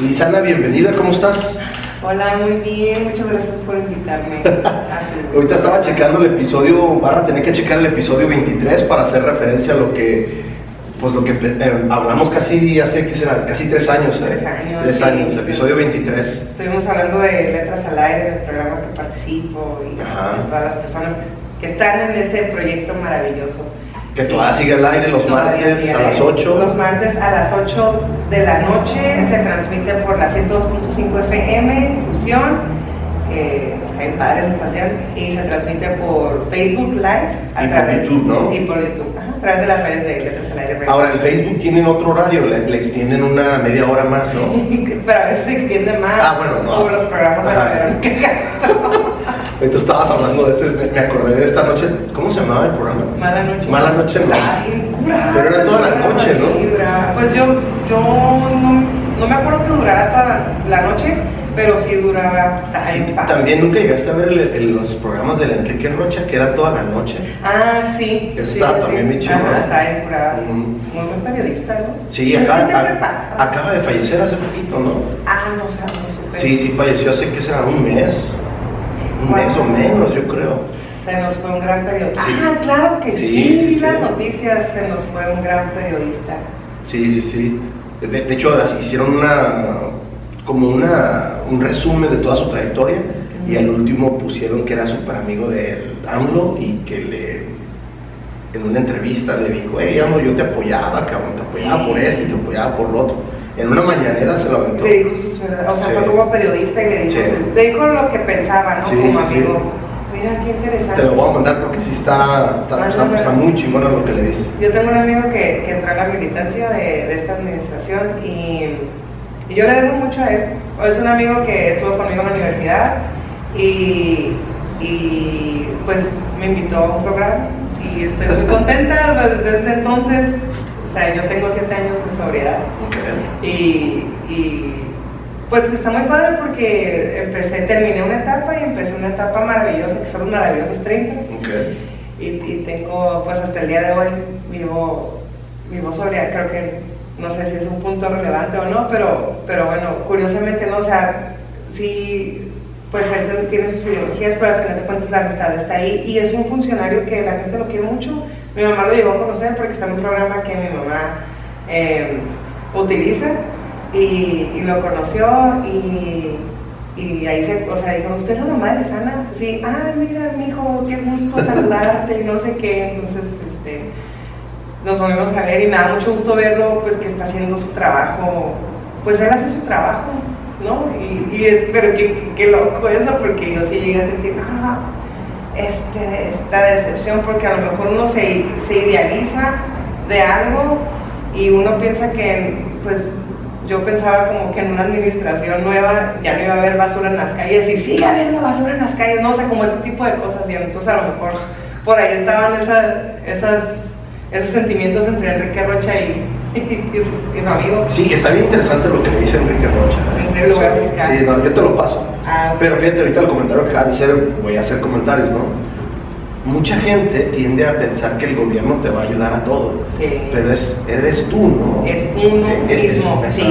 Lisana, bienvenida, ¿cómo estás? Hola, muy bien, muchas gracias por invitarme. Ahorita estaba checando el episodio, van a tener que checar el episodio 23 para hacer referencia a lo que, pues lo que eh, hablamos casi hace, ¿qué será? Casi tres años. ¿eh? Tres años, Tres años, sí. episodio 23. Estuvimos hablando de Letras al Aire, del programa que participo y Ajá. de todas las personas que, que están en ese proyecto maravilloso. Que Sí. todavía sigue al aire los martes a las aire. 8. Los martes a las 8 de la noche se transmite por la 102.5 FM, Fusión, que está en padre la estación, y se transmite por Facebook Live a Y por través YouTube, ¿no? Y por YouTube, ajá, a través de las redes de Letras al Aire. Ahora en Facebook tienen otro horario, le, le extienden una media hora más, ¿no? Pero a veces se extiende más. Ah, bueno, no. Como los programas de Verónica Castro. Ahorita estabas hablando de eso, me acordé de esta noche, ¿cómo se llamaba el programa? Mala noche. Mala noche, no. Ay, cura. Pero era toda la noche, ¿no? Sí, Pues yo, yo no, no me acuerdo que durara toda la, la noche, pero sí duraba También nunca llegaste a ver el- el- los programas de Enrique Rocha, que era toda la noche. Ah, sí. Ese sí, estaba sí. también bien chido, curada. Ujú. Muy buen periodista, ¿no? Sí, acá- a- acaba de fallecer hace poquito, ¿no? Ah, no, o sea, no supe. Sí, sí, falleció hace que será un mes. Un mes o menos, yo creo. Se nos fue un gran periodista. Sí. Ah, claro que Sí, sí, sí, vi sí. las noticias, se nos fue un gran periodista. Sí, sí, sí. De, de hecho, así hicieron una como una, un resumen de toda su trayectoria y al último pusieron que era súper amigo de AMLO y que le en una entrevista le dijo, hey AMLO, yo te apoyaba, cabrón, te apoyaba por esto y te apoyaba por lo otro. En una mañanera se lo aventó. Le dijo sus verdades, o sea, Sí. fue como periodista y le dijo, Sí. su- le dijo lo que pensaba, ¿no? Sí, como amigo. Mira, qué interesante. Te lo voy a mandar porque sí está, está, está, está muy chingona lo que le dice. Yo tengo un amigo que, que entró a la militancia de, de esta administración y, y yo le debo mucho a él. Es un amigo que estuvo conmigo en la universidad y, y, pues me invitó a un programa y estoy muy contenta pues, desde ese entonces. O sea, yo tengo siete años de sobriedad. Y, y, pues está muy padre porque empecé, terminé una etapa y empecé una etapa maravillosa que son los maravillosos 30 Ok. y, y tengo, pues hasta el día de hoy, vivo, vivo sobria, creo que, no sé si es un punto relevante o no, pero, pero bueno, curiosamente no, o sea, sí, pues él tiene sus ideologías, pero al final de cuentas la amistad está ahí y es un funcionario que la gente lo quiere mucho. Mi mamá lo llegó a conocer porque está en un programa que mi mamá eh, utiliza y, lo conoció y, ahí se, o sea, dijo, ¿usted es la mamá de Sana? Sí, ah, mira, mi hijo, qué gusto saludarte y no sé qué, entonces, este, nos volvimos a ver y me da mucho gusto verlo, pues, que está haciendo su trabajo, pues él hace su trabajo, ¿no? Y, y es, pero qué, qué loco eso, porque yo sí llegué a sentir, ah, este, esta decepción, porque a lo mejor uno se, se idealiza de algo y uno piensa que, pues, yo pensaba como que en una administración nueva ya no iba a haber basura en las calles y sigue habiendo basura en las calles, no sé, como ese tipo de cosas. Y entonces a lo mejor por ahí estaban esa- esas, esos sentimientos entre Enrique Rocha y, y su, y su amigo. Sí, está bien interesante lo que me dice Enrique Rocha. ¿eh? ¿En serio? Sí, no, yo te lo paso. Ah, Pero fíjate, ahorita el comentario que acabas de hacer, voy a hacer comentarios, ¿no? Mucha gente tiende a pensar que el gobierno te va a ayudar a todo, sí. pero es, eres tú, ¿no? es uno Eh, es- mismo, sí,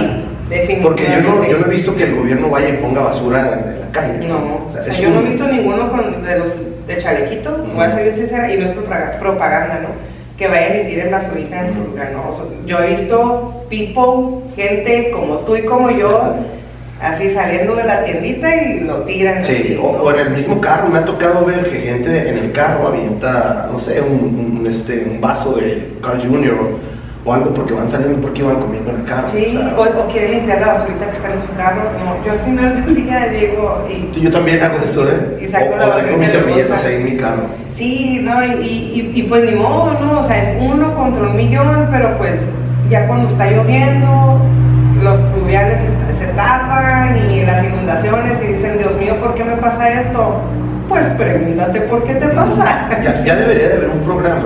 definitivamente. Porque yo no, yo no he visto que el gobierno vaya y ponga basura en, la calle. No, O sea, o sea, es yo no he visto ninguno con, de los de chalequito, voy a ser bien sincera, y no es propaga- propaganda, ¿no? Que vayan y tiren basurita en su lugar, ¿no? O sea, yo he visto people, gente como tú y como yo, así saliendo de la tiendita y lo tiran. Sí, así, o, ¿no? o en el mismo carro, me ha tocado ver que gente en el carro avienta, no sé, un, un, este, un vaso de Carl Jr. o, o algo porque van saliendo porque van comiendo en el carro. Sí, o sea, o, o quieren limpiar la basurita que está en su carro. No, yo al final del día llego y Yo también hago eso, ¿eh? Y saco o, la tengo mis servilletas ahí en mi carro. Sí, no, y, y, y, pues ni modo, ¿no? O sea, es uno contra un millón, pero pues ya cuando está lloviendo, los pluviales se, se tapan y las inundaciones y dicen, Dios mío, ¿por qué me pasa esto? Pues pregúntate por qué te pasa. Ya, ya debería de haber un programa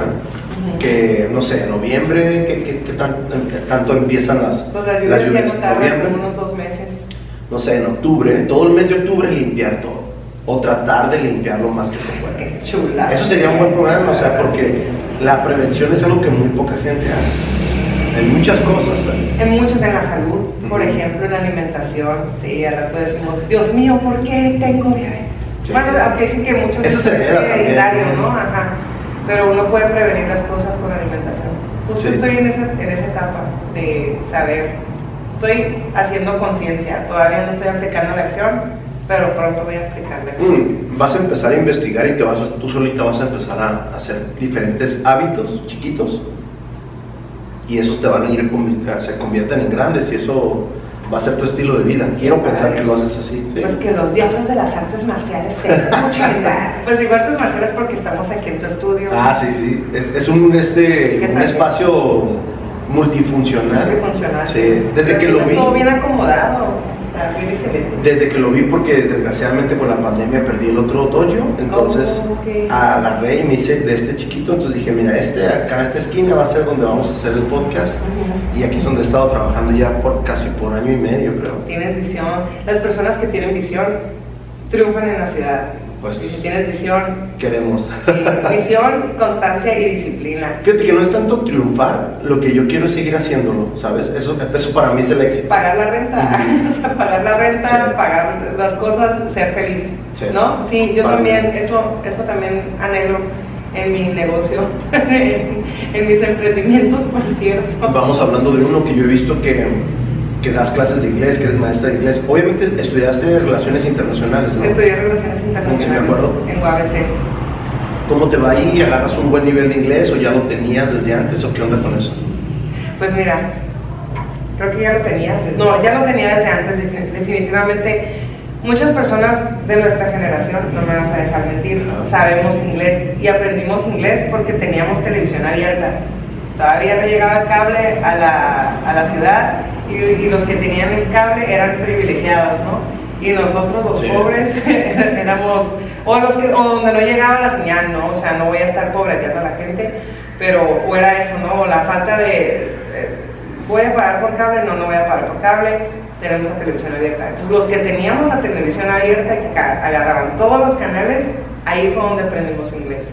que, no sé, en noviembre, que, que- que tan- que tanto empiezan las, Pues las lluvias Noviembre, unos dos meses. no sé, en octubre, todo el mes de octubre limpiar todo. O tratar de limpiar lo más que se pueda. Qué chula. Eso sería un buen programa, o sea, porque la prevención es algo que muy poca gente hace. En muchas cosas. En muchas, en la salud, por ejemplo, en la alimentación. Sí, al rato decimos, Dios mío, ¿por qué tengo diabetes? Sí. Bueno, aunque dicen que muchos Eso se hereda hereditario, ¿no? Ajá. Pero uno puede prevenir las cosas con la alimentación. Justo Sí. estoy en esa, en esa etapa de saber, estoy haciendo conciencia, todavía no estoy aplicando la acción, pero pronto voy a aplicar la acción. Mm, Vas a empezar a investigar y te vas a- tú solita vas a empezar a hacer diferentes hábitos chiquitos y esos te van a ir, se convierten en grandes y eso va a ser tu estilo de vida. Quiero pensar que lo haces así. ¿sí? Pues que los dioses de las artes marciales te escuchen. pues digo artes marciales porque estamos aquí en tu estudio. Ah, sí, sí. Es, es un, este, ¿Qué un espacio multifuncional. Multifuncional. Sí, desde que lo vi. todo bien acomodado. Desde que lo vi, porque desgraciadamente con la pandemia perdí el otro dojo, entonces Oh, agarré y me hice de este chiquito, entonces dije, mira, este acá, esta esquina va a ser donde vamos a hacer el podcast, y aquí es donde he estado trabajando ya por casi por año y medio, creo. Tienes visión. Las personas que tienen visión triunfan en la ciudad. Pues- si tienes visión, Queremos. sí, visión, constancia y disciplina. Fíjate que no es tanto triunfar, lo que yo quiero es seguir haciéndolo, ¿sabes? Eso, eso para mí es el éxito. Pagar la renta, o sea, pagar la renta, Sí. pagar las cosas, ser feliz, Sí. ¿no? Sí, yo Para también, mí. eso, eso también anhelo en mi negocio, en, en mis emprendimientos, por cierto. Vamos hablando de uno que yo he visto que, que das clases de inglés, que eres maestra de inglés. Obviamente estudiaste Relaciones Internacionales, ¿no? Estudié Relaciones Internacionales me acuerdo. en UABC. ¿Cómo te va ahí? ¿Agarras un buen nivel de inglés o ya lo tenías desde antes o qué onda con eso? Pues mira, creo que ya lo tenía. No, ya lo tenía desde antes, defin- definitivamente. Muchas personas de nuestra generación, no me vas a dejar mentir, sabemos inglés y aprendimos inglés porque teníamos televisión abierta. Todavía no llegaba el cable a la, a la ciudad y, y los que tenían el cable eran privilegiados, ¿no? Y nosotros los Sí. pobres éramos, o los que, o donde no llegaba la señal, ¿no? O sea, no voy a estar pobreteando a la gente, pero o era eso, ¿no? O la falta de, eh, voy a pagar por cable, no, no voy a pagar por cable, tenemos la televisión abierta. Entonces, los que teníamos la televisión abierta, que agarraban todos los canales, ahí fue donde aprendimos inglés.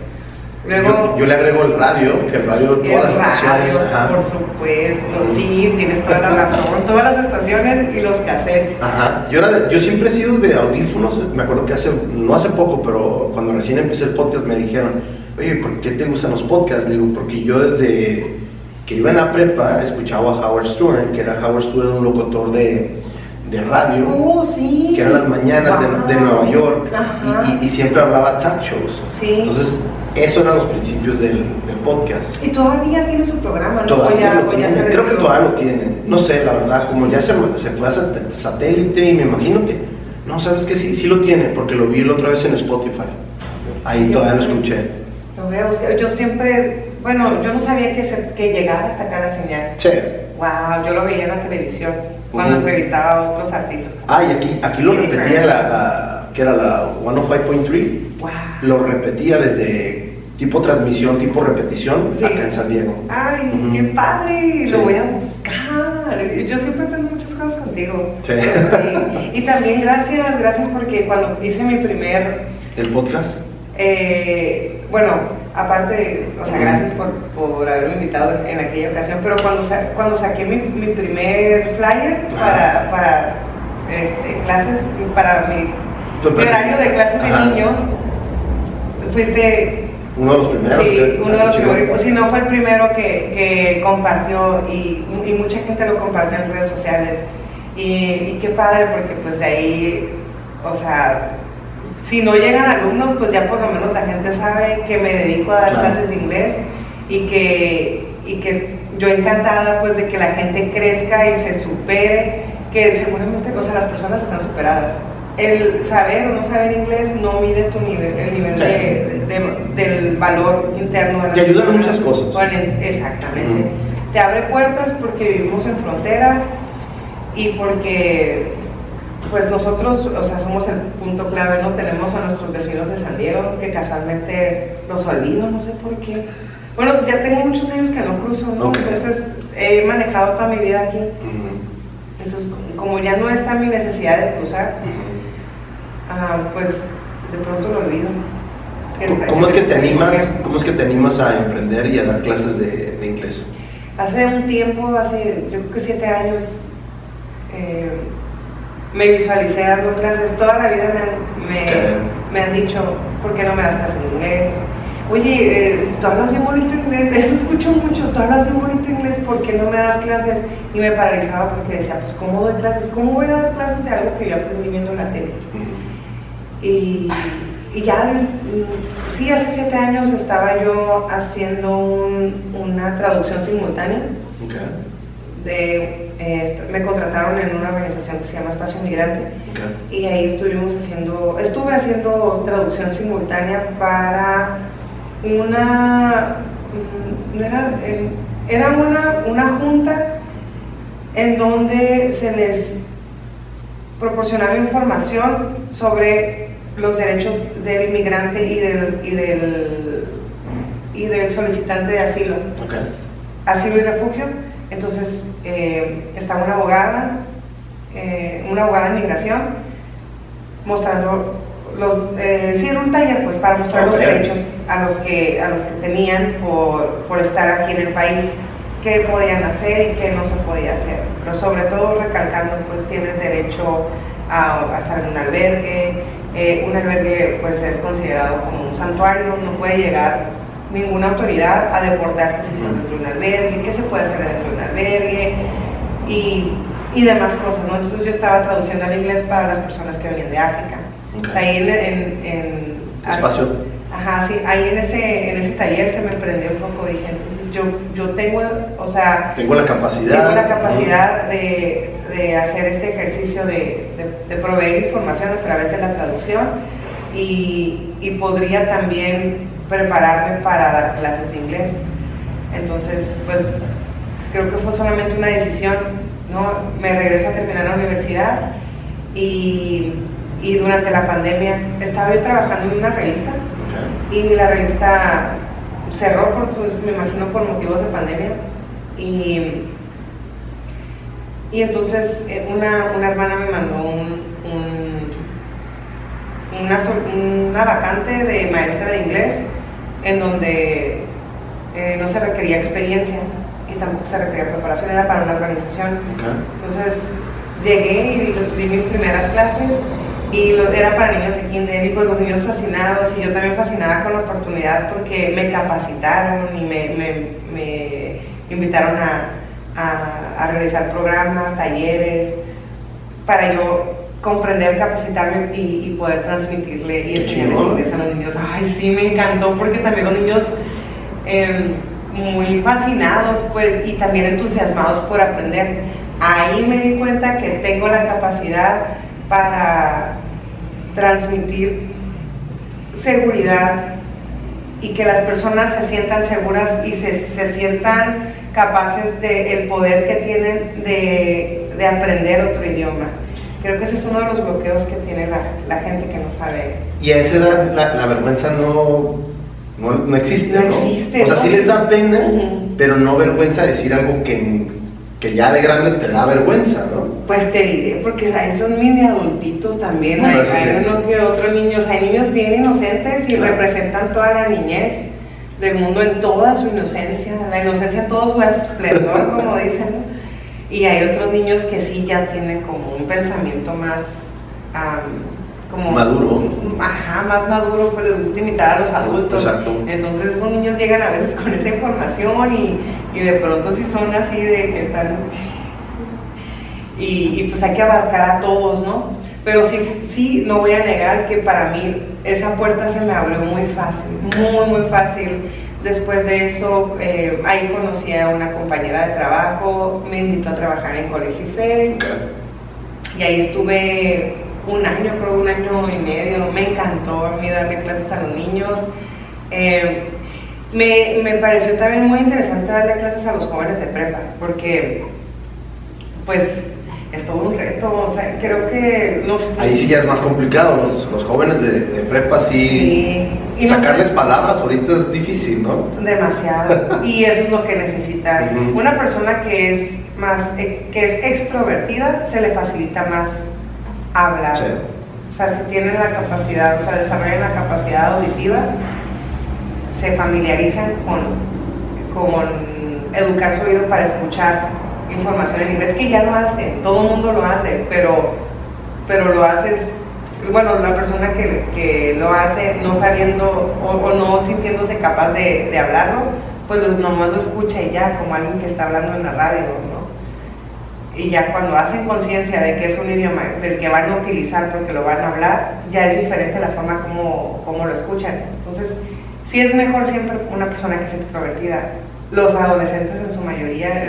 Luego, yo, yo le agrego el radio, que el radio, el todas las estaciones. radio, ajá. por supuesto, sí, tienes toda la razón, todas las estaciones y los cassettes. Ajá. Yo, era de- yo siempre he sido de audífonos, me acuerdo que hace, no hace poco, pero cuando recién empecé el podcast me dijeron, oye, ¿por qué te gustan los podcasts? Le digo, porque yo desde que iba en la prepa escuchaba a Howard Stern, que era Howard Stern, un locutor de, de radio. Uh, sí. que eran las mañanas de, de. Nueva York y- y siempre hablaba talk shows. Sí. Entonces, esos eran los principios del, del podcast. Y todavía tiene su programa, ¿no? Todavía ya- lo tiene, creo que todavía lo tiene. No sé, la verdad, como ya se, se fue a sat- satélite y me imagino que, no, sabes que sí, sí lo tiene, porque lo vi la otra vez en Spotify. Ahí todavía lo escuché. Lo voy a buscar. Yo siempre, bueno, yo no sabía que, se- que llegaba hasta acá la señal. Che. Wow, yo lo veía en la televisión cuando Ujú. entrevistaba a otros artistas. Ah, y aquí, aquí lo repetía la, la- que era la 105.3, Wow. lo repetía desde tipo transmisión, tipo repetición, Sí. acá en San Diego. Ay, qué padre, lo voy a buscar. Yo siempre aprendo muchas cosas contigo. Sí. Sí. Y también gracias, gracias porque cuando hice mi primer ¿El podcast? Eh, bueno, aparte, o sea, gracias por, por haberme invitado en, en aquella ocasión, pero cuando, sa- cuando saqué mi, mi primer flyer para, para este, clases, para mi, mi primer- horario de clases Ajá. de niños, fuiste, Uno de los primeros. sí, que- uno de los primeros, si no fue el primero que, que compartió y, y mucha gente lo compartió en redes sociales. Y, y qué padre, porque pues de ahí, o sea, si no llegan alumnos, pues ya por lo menos la gente sabe que me dedico a dar Claro. clases de inglés y que, y que yo encantada pues de que la gente crezca y se supere, que seguramente, o sea, las personas están superadas. El saber o no saber inglés no mide tu nivel, el nivel Sí. de, de- del valor interno de la Te ayuda en persona. muchas cosas. Exactamente. Te abre puertas porque vivimos en frontera y porque pues nosotros, o sea, somos el punto clave, ¿no? Tenemos a nuestros vecinos de San Diego que casualmente los olvido, no sé por qué. Bueno, ya tengo muchos años que no cruzo, ¿no? Entonces he manejado toda mi vida aquí. Entonces, como ya no está mi necesidad de cruzar, ah, pues de pronto lo olvido. ¿Cómo es que te animas, cómo es que te animas a emprender y a dar clases de, de inglés? hace un tiempo, hace yo creo que siete años, eh, me visualicé dando clases. Toda la vida me, me, me han dicho, ¿por qué no me das clases en inglés? Oye, eh, tú hablas bien bonito inglés, eso escucho mucho, tú hablas bien bonito inglés, ¿por qué no me das clases? Y me paralizaba porque decía, pues ¿cómo doy clases? ¿Cómo voy a dar clases de algo que yo aprendí viendo la tele? Y, y ya, mm, sí, hace siete años estaba yo haciendo un- una traducción simultánea. Okay. De, eh, me contrataron en una organización que se llama Espacio Migrante Okay. y ahí estuvimos haciendo, estuve haciendo traducción simultánea para una, mm, no era, eh, era una, una junta en donde se les proporcionaba información sobre los derechos del inmigrante y del, y del, y del solicitante de asilo Okay. asilo y refugio. Entonces eh, estaba una abogada, eh, una abogada de migración, mostrando los, eh, sí, era un taller pues para mostrar los derechos a los que, a los que tenían por, por estar aquí en el país, qué podían hacer y qué no se podía hacer. Pero sobre todo recalcando pues tienes derecho a, a estar en un albergue, eh, un albergue pues es considerado como un santuario, no puede llegar ninguna autoridad a deportarte si estás dentro de un albergue, qué se puede hacer dentro de un albergue y, y demás cosas, ¿no? Entonces yo estaba traduciendo al inglés para las personas que venían de África. Ok. O sea, ahí en, en, en- Espacio. Ajá, sí, ahí en ese, en ese taller se me prendió un poco, dije, entonces yo, yo tengo, o sea, Tengo la capacidad. tengo la capacidad de, de hacer este ejercicio de, de- de proveer información a través de la traducción y, y podría también prepararme para dar clases de inglés. Entonces, pues creo que fue solamente una decisión, ¿no? Me regreso a terminar la universidad y, y durante la pandemia estaba yo trabajando en una revista y la revista cerró, por, pues, me imagino, por motivos de pandemia. Y, y entonces eh, una, una hermana me mandó un, un- una, una vacante de maestra de inglés en donde eh, no se requería experiencia y tampoco se requería preparación, era para una organización. Okay. Entonces llegué y di, di mis primeras clases y lo- era para niños de kinder y pues los niños fascinados y yo también fascinada con la oportunidad porque me capacitaron y me, me- me invitaron a, a- a realizar programas, talleres, para yo comprender, capacitarme y, y poder transmitirle y enseñarles inglés a los niños. Ay, sí, me encantó porque también los niños eh, muy fascinados pues y también entusiasmados por aprender. Ahí me di cuenta que tengo la capacidad para transmitir seguridad y que las personas se sientan seguras y se, se sientan capaces del poder que tienen de, de aprender otro idioma. Creo que ese es uno de los bloqueos que tiene la, la gente que no sabe. Y a esa edad la, la vergüenza no, no, no existe. No existe, O sea, sí les da pena, pero no vergüenza decir algo que, que ya de grande te da vergüenza, ¿no? Pues te diré, porque ¿sabes? son mini adultitos también, hay, hay uno que otro niños, hay niños bien inocentes y Claro. representan toda la niñez del mundo en toda su inocencia, la inocencia en todo su esplendor, como dicen, y hay otros niños que sí ya tienen como un pensamiento más, como... Maduro. Ajá, más maduro, pues les gusta imitar a los adultos. Exacto. Entonces esos niños llegan a veces con esa información y, y de pronto sí son así de que están y, y, pues hay que abarcar a todos, ¿no? Pero sí, sí, no voy a negar que para mí esa puerta se me abrió muy fácil, muy, muy fácil. Después de eso, eh, ahí conocí a una compañera de trabajo, me invitó a trabajar en Colegio IFE y ahí estuve un año, creo un año y medio. Me encantó a mí darle clases a los niños. Eh, me, me pareció también muy interesante darle clases a los jóvenes de prepa, porque pues es todo un reto. O sea, creo que los... Ahí sí ya es más complicado, los, los jóvenes de, de prepa sí, Sí. Y no sacarles sé- palabras ahorita es difícil, ¿no? Demasiado. Y eso es lo que necesita. Ujú. Una persona que es más, eh, que es extrovertida, se le facilita más hablar. Sí. O sea, si tienen la capacidad, o sea, desarrollan la capacidad auditiva, se familiarizan con, con educar su oído para escuchar información en inglés, que ya lo hace, todo el mundo lo hace, pero, pero lo haces, bueno, la persona que, que lo hace no sabiendo o, no sintiéndose capaz de, hablarlo, pues nomás lo escucha y ya, como alguien que está hablando en la radio, ¿no? Y ya cuando hacen conciencia de que es un idioma del que van a utilizar porque lo van a hablar, ya es diferente la forma como, como lo escuchan. Entonces, sí es mejor siempre una persona que es extrovertida los adolescentes en su mayoría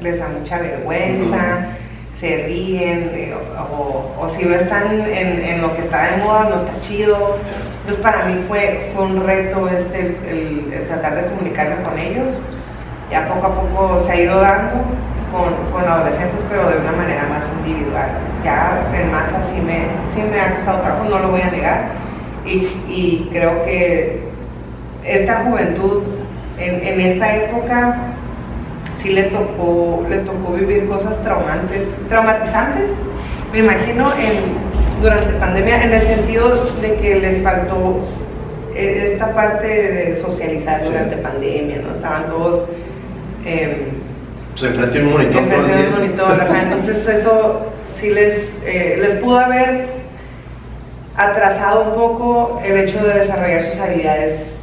les da mucha vergüenza, se ríen, eh, o, si no están en, lo que está de moda, no está chido. Entonces para mí fue, fue un reto este, el, tratar de comunicarme con ellos. Ya poco a poco se ha ido dando con, con, adolescentes, pero de una manera más individual. Ya en masa sí me, sí me ha costado trabajo, no lo voy a negar. Y, y creo que esta juventud en, esta época sí le tocó, le tocó vivir cosas traumantes, traumatizantes, me imagino, en, durante pandemia, en el sentido de que les faltó e, esta parte de socializar durante pandemia, ¿no? Estaban todos... Eh, pues enfrente de un monitor. Enfrente de un monitor, entonces eso sí les, eh, les pudo haber atrasado un poco el hecho de desarrollar sus habilidades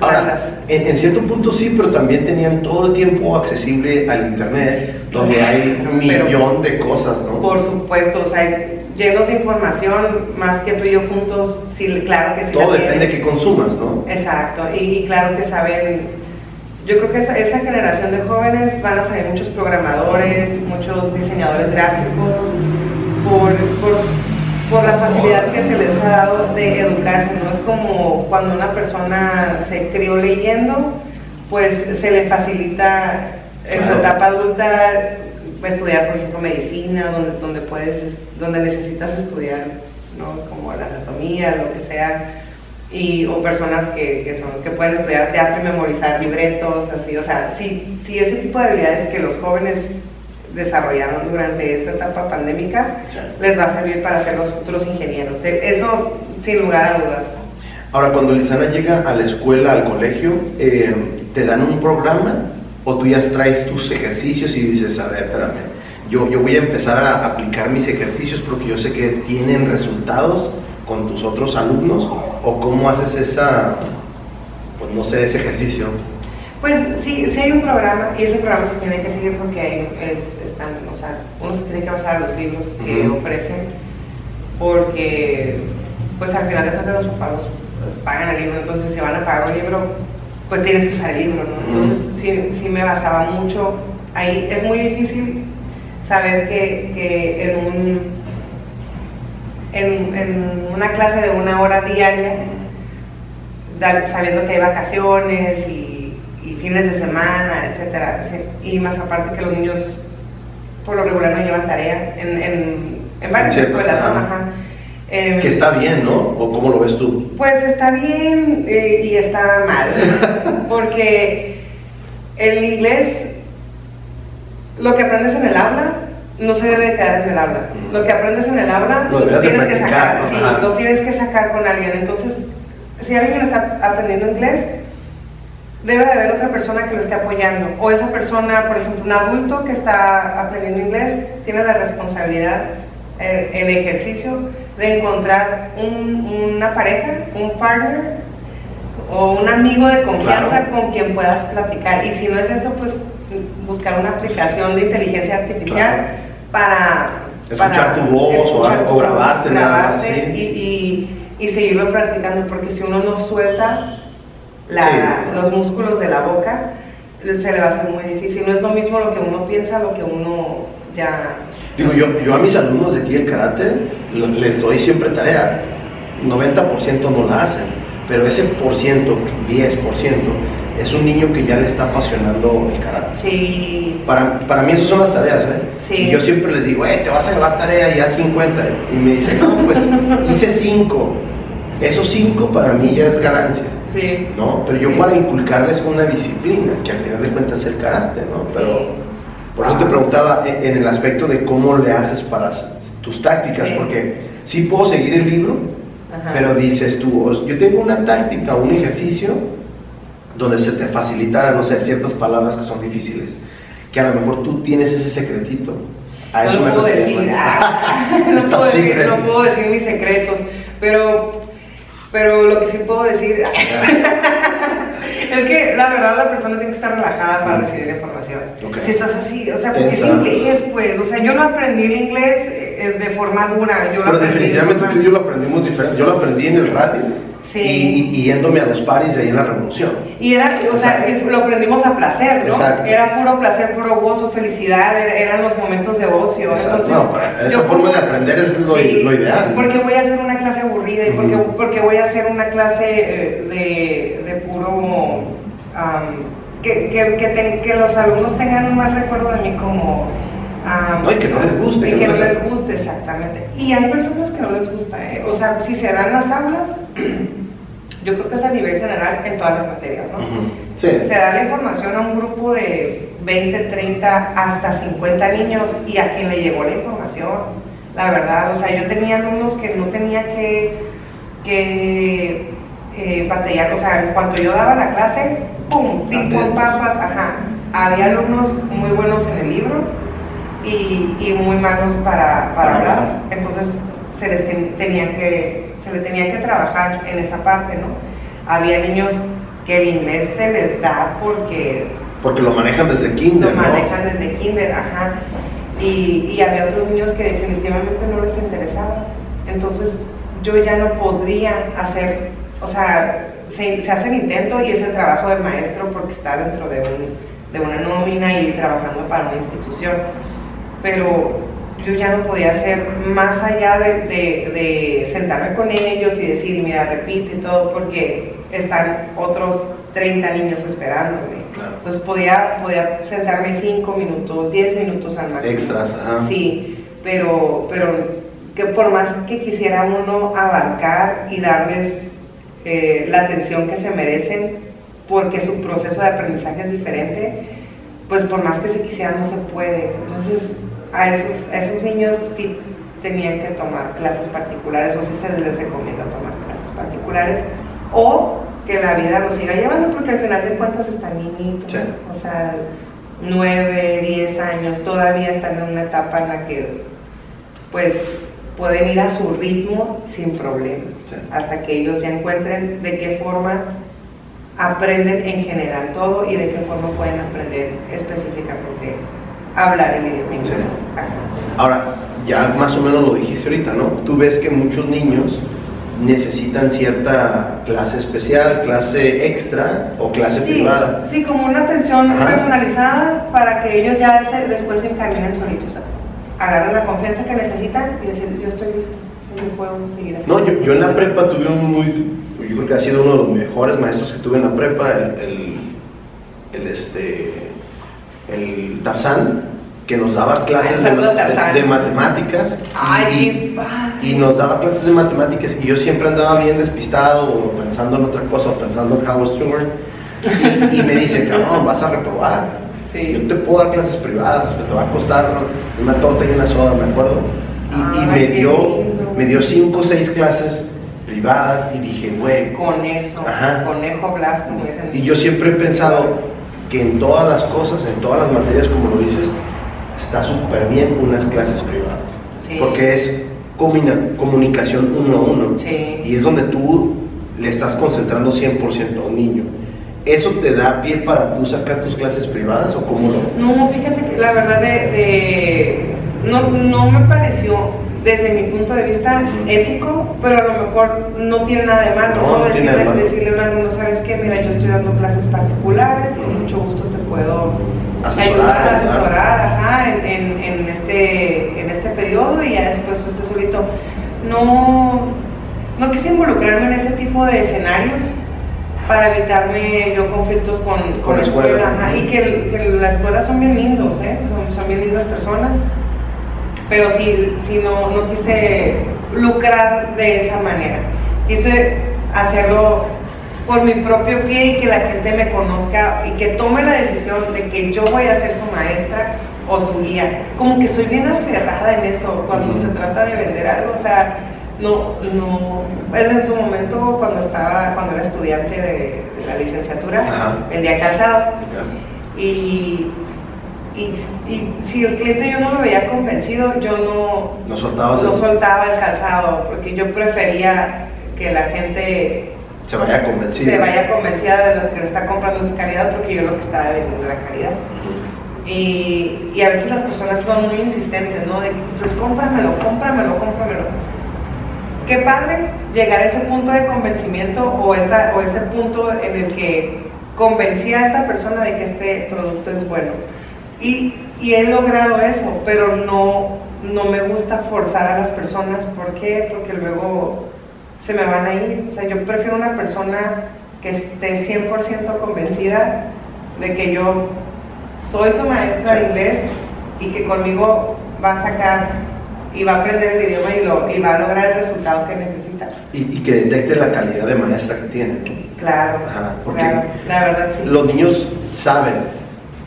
Ahora, en, cierto punto sí, pero también tenían todo el tiempo accesible al Internet, donde hay un millón de cosas, ¿no? Por supuesto, o sea, llenos de información, más que tú y yo juntos, sí, claro que sí. Todo depende de qué consumas, ¿no? Exacto, y, claro que saben yo creo que esa, esa, generación de jóvenes van a salir muchos programadores, muchos diseñadores gráficos, por, por por la facilidad que se les ha dado de educarse, no es como cuando una persona se crió leyendo, pues se le facilita en su etapa adulta estudiar, por ejemplo, medicina, donde, donde, puedes, donde necesitas estudiar, ¿no? como la anatomía, lo que sea, y, o personas que, que, son, que pueden estudiar teatro y memorizar libretos, así, o sea, sí, sí ese tipo de habilidades que los jóvenes desarrollaron durante esta etapa pandémica les va a servir para ser los futuros ingenieros. E, eso sin lugar a dudas. Ahora, cuando Lizana llega a la escuela, al colegio, eh, ¿te dan un programa o tú ya traes tus ejercicios y dices, a ver, espérame, yo, yo voy a empezar a aplicar mis ejercicios porque yo sé que tienen resultados con tus otros alumnos o cómo haces esa, pues no sé, ese ejercicio? Pues sí, sí hay un programa y ese programa se tiene que seguir porque es, están, o sea, uno se tiene que basar en los libros que ofrecen porque pues al final de cuentas los papás pues, pagan el libro, entonces si van a pagar un libro, pues tienes que usar el libro, ¿no? Entonces sí, sí, me basaba mucho ahí. Es muy difícil saber que, que en, un, en, en una clase de una hora diaria, sabiendo que hay vacaciones y y fines de semana, etcétera. Y más aparte que los niños por lo regular no llevan tarea en, en, en varias escuelas. Em, que está bien, ¿no? ¿O cómo lo ves tú? Pues está bien eh, y está mal, porque el inglés, lo que aprendes en el aula, no se debe quedar en el aula. Lo que aprendes en el aula, lo, tienes que sacar, sí, lo tienes que sacar con alguien. Entonces, si alguien está aprendiendo inglés, debe de haber otra persona que lo esté apoyando. O esa persona, por ejemplo, un adulto que está aprendiendo inglés, tiene la responsabilidad, eh, el, ejercicio de encontrar una pareja, un partner o un amigo de confianza con quien puedas platicar. Y si no es eso, pues buscar una aplicación de inteligencia artificial para... Escuchar tu voz o, grabarte, grabarte y, y, y seguirlo practicando, porque si uno no suelta los músculos de la boca, se le va a hacer muy difícil. No es lo mismo lo que uno piensa, lo que uno ya... Digo, yo, yo a mis alumnos de aquí el karate les doy siempre tarea. 90% no la hacen, pero ese por ciento, 10%, es un niño que ya le está apasionando el karate. Sí. Para, para mí esas son las tareas, ¿eh? Sí. Y yo siempre les digo, eh, te vas a llevar tarea ya 50. Y me dicen, no, pues hice 5. Esos 5 para mí ya es ganancia. ¿No? Pero yo para inculcarles una disciplina, que al final de cuentas es el carácter, ¿no? Pero por eso te preguntaba en el aspecto de cómo le haces para tus tácticas, porque sí puedo seguir el libro, pero dices tú, yo tengo una táctica, un ejercicio, donde se te facilitan, no sé, ciertas palabras que son difíciles, que a lo mejor tú tienes ese secretito. A eso no me puedo decir, ah, no, puedo decir no puedo decir mis secretos, pero, pero lo que sí puedo decir es que la verdad la persona tiene que estar relajada para recibir la información. Si estás así, o sea, porque es inglés, pues, o sea, yo no aprendí el inglés eh, de forma dura. Yo pero definitivamente tú y yo lo aprendimos diferente. Yo lo aprendí en el radio y, yéndome a los paris de ahí en la revolución. Y era, o sea, lo aprendimos a placer, ¿no? Era puro placer, puro gozo, felicidad, eran los momentos de ocio. Entonces, no, esa forma de aprender es lo, ideal. Porque voy a hacer una clase aburrida y porque, porque voy a hacer una clase eh, de, de puro... que, que, que, los alumnos tengan un mal recuerdo de mí como... no, y que no les guste. Y que no les guste, exactamente. Y hay personas que no les gusta, ¿eh? O sea, si se dan las aulas, yo creo que es a nivel general en todas las materias, ¿no? Se da la información a un grupo de 20, 30, hasta 50 niños y a quien le llegó la información, la verdad. O sea, yo tenía alumnos que no tenía que, que eh, batallar, o sea, en cuanto yo daba la clase, ¡pum! Ping, papas, ajá. Había alumnos muy buenos en el libro y, y muy malos para, para hablar. Entonces, se les tenía que se tenía que trabajar en esa parte, ¿no? Había niños que el inglés se les da porque... Porque lo manejan desde kinder, Lo manejan desde kinder, ajá. Y, y, había otros niños que definitivamente no les interesaba. Entonces yo ya no podría hacer, o sea, se, se hace el intento y es el trabajo del maestro porque está dentro de, un, de una nómina y trabajando para una institución. Pero yo ya no podía hacer más allá de, de, sentarme con ellos y decir, mira, repite y todo, porque están otros 30 niños esperándome. Entonces podía, podía sentarme 5 minutos, 10 minutos al máximo. Extras, ajá. Sí, pero, pero que por más que quisiera uno abarcar y darles eh, la atención que se merecen, porque su proceso de aprendizaje es diferente, pues por más que se quisiera no se puede. Entonces a esos, esos niños sí tenían que tomar clases particulares o sí se les recomienda tomar clases particulares o que la vida los siga llevando porque al final de cuentas están niñitos, o sea, 9, 10 años, todavía están en una etapa en la que pues pueden ir a su ritmo sin problemas, hasta que ellos ya encuentren de qué forma aprenden en general todo y de qué forma pueden aprender específicamente hablar el idioma inglés. Ahora, ya más o menos lo dijiste ahorita, ¿no? Tú ves que muchos niños necesitan cierta clase especial, clase extra o clase privada. Sí, como una atención personalizada para que ellos ya se, después se encaminen solitos. Agarren la confianza que necesitan y decir, yo estoy listo, yo puedo seguir así. No, yo, yo, en la prepa tuve un muy, yo creo que ha sido uno de los mejores maestros que tuve en la prepa, el, el, el este, el Tarzán, que nos daba clases de, matemáticas y, nos daba clases de matemáticas y yo siempre andaba bien despistado o pensando en otra cosa o pensando en Howard Stewart y, me dice, cabrón, vas a reprobar. Yo te puedo dar clases privadas, te va a costar una torta y una soda, me acuerdo. Y, me, dio, me dio cinco o seis clases privadas y dije, güey. Con eso, conejo Blas, como dicen. Y yo siempre he pensado, que en todas las cosas, en todas las materias, como lo dices, está súper bien unas clases privadas. Porque es comunicación uno a uno. Y es donde tú le estás concentrando 100% a un niño. ¿Eso te da pie para tú sacar tus clases privadas o cómo lo? No, fíjate que la verdad de, no, no me pareció desde mi punto de vista ético, pero a lo mejor no tiene nada de malo, ¿no? Decirle, decirle, a un alumno, ¿sabes qué? Mira, yo estoy dando clases particulares y con mucho gusto te puedo ayudar, asesorar, ajá, en, en, este, en este periodo y ya después tú estés solito. No, no quise involucrarme en ese tipo de escenarios para evitarme yo conflictos con, con, la escuela, y que, que las escuelas son bien lindos, ¿eh? son, son bien lindas personas pero sí, sí no, no quise lucrar de esa manera. Quise hacerlo por mi propio pie y que la gente me conozca y que tome la decisión de que yo voy a ser su maestra o su guía. Como que soy bien aferrada en eso cuando se trata de vender algo, o sea, no, no, es en su momento cuando estaba, cuando era estudiante de, la licenciatura, Ajá. vendía calzado. Y, y, y si el cliente yo no lo veía convencido, yo no, No soltabas no soltaba el calzado, porque yo prefería que la gente se vaya convencido. se vaya convencida de lo que está comprando es calidad, porque yo lo que estaba vendiendo era calidad. Y, y a veces las personas son muy insistentes, ¿no? De, entonces cómpramelo, cómpramelo, cómpramelo. Qué padre llegar a ese punto de convencimiento o, esta, o ese punto en el que convencí a esta persona de que este producto es bueno. Y, y he logrado eso, pero no, no me gusta forzar a las personas. ¿Por qué? Porque luego se me van a ir. O sea, yo prefiero una persona que esté 100% convencida de que yo soy su maestra de inglés y que conmigo va a sacar y va a aprender el idioma y, lo, y va a lograr el resultado que necesita. Y, y que detecte la calidad de maestra que tiene. Claro, Ajá, porque claro, la verdad sí. Los niños saben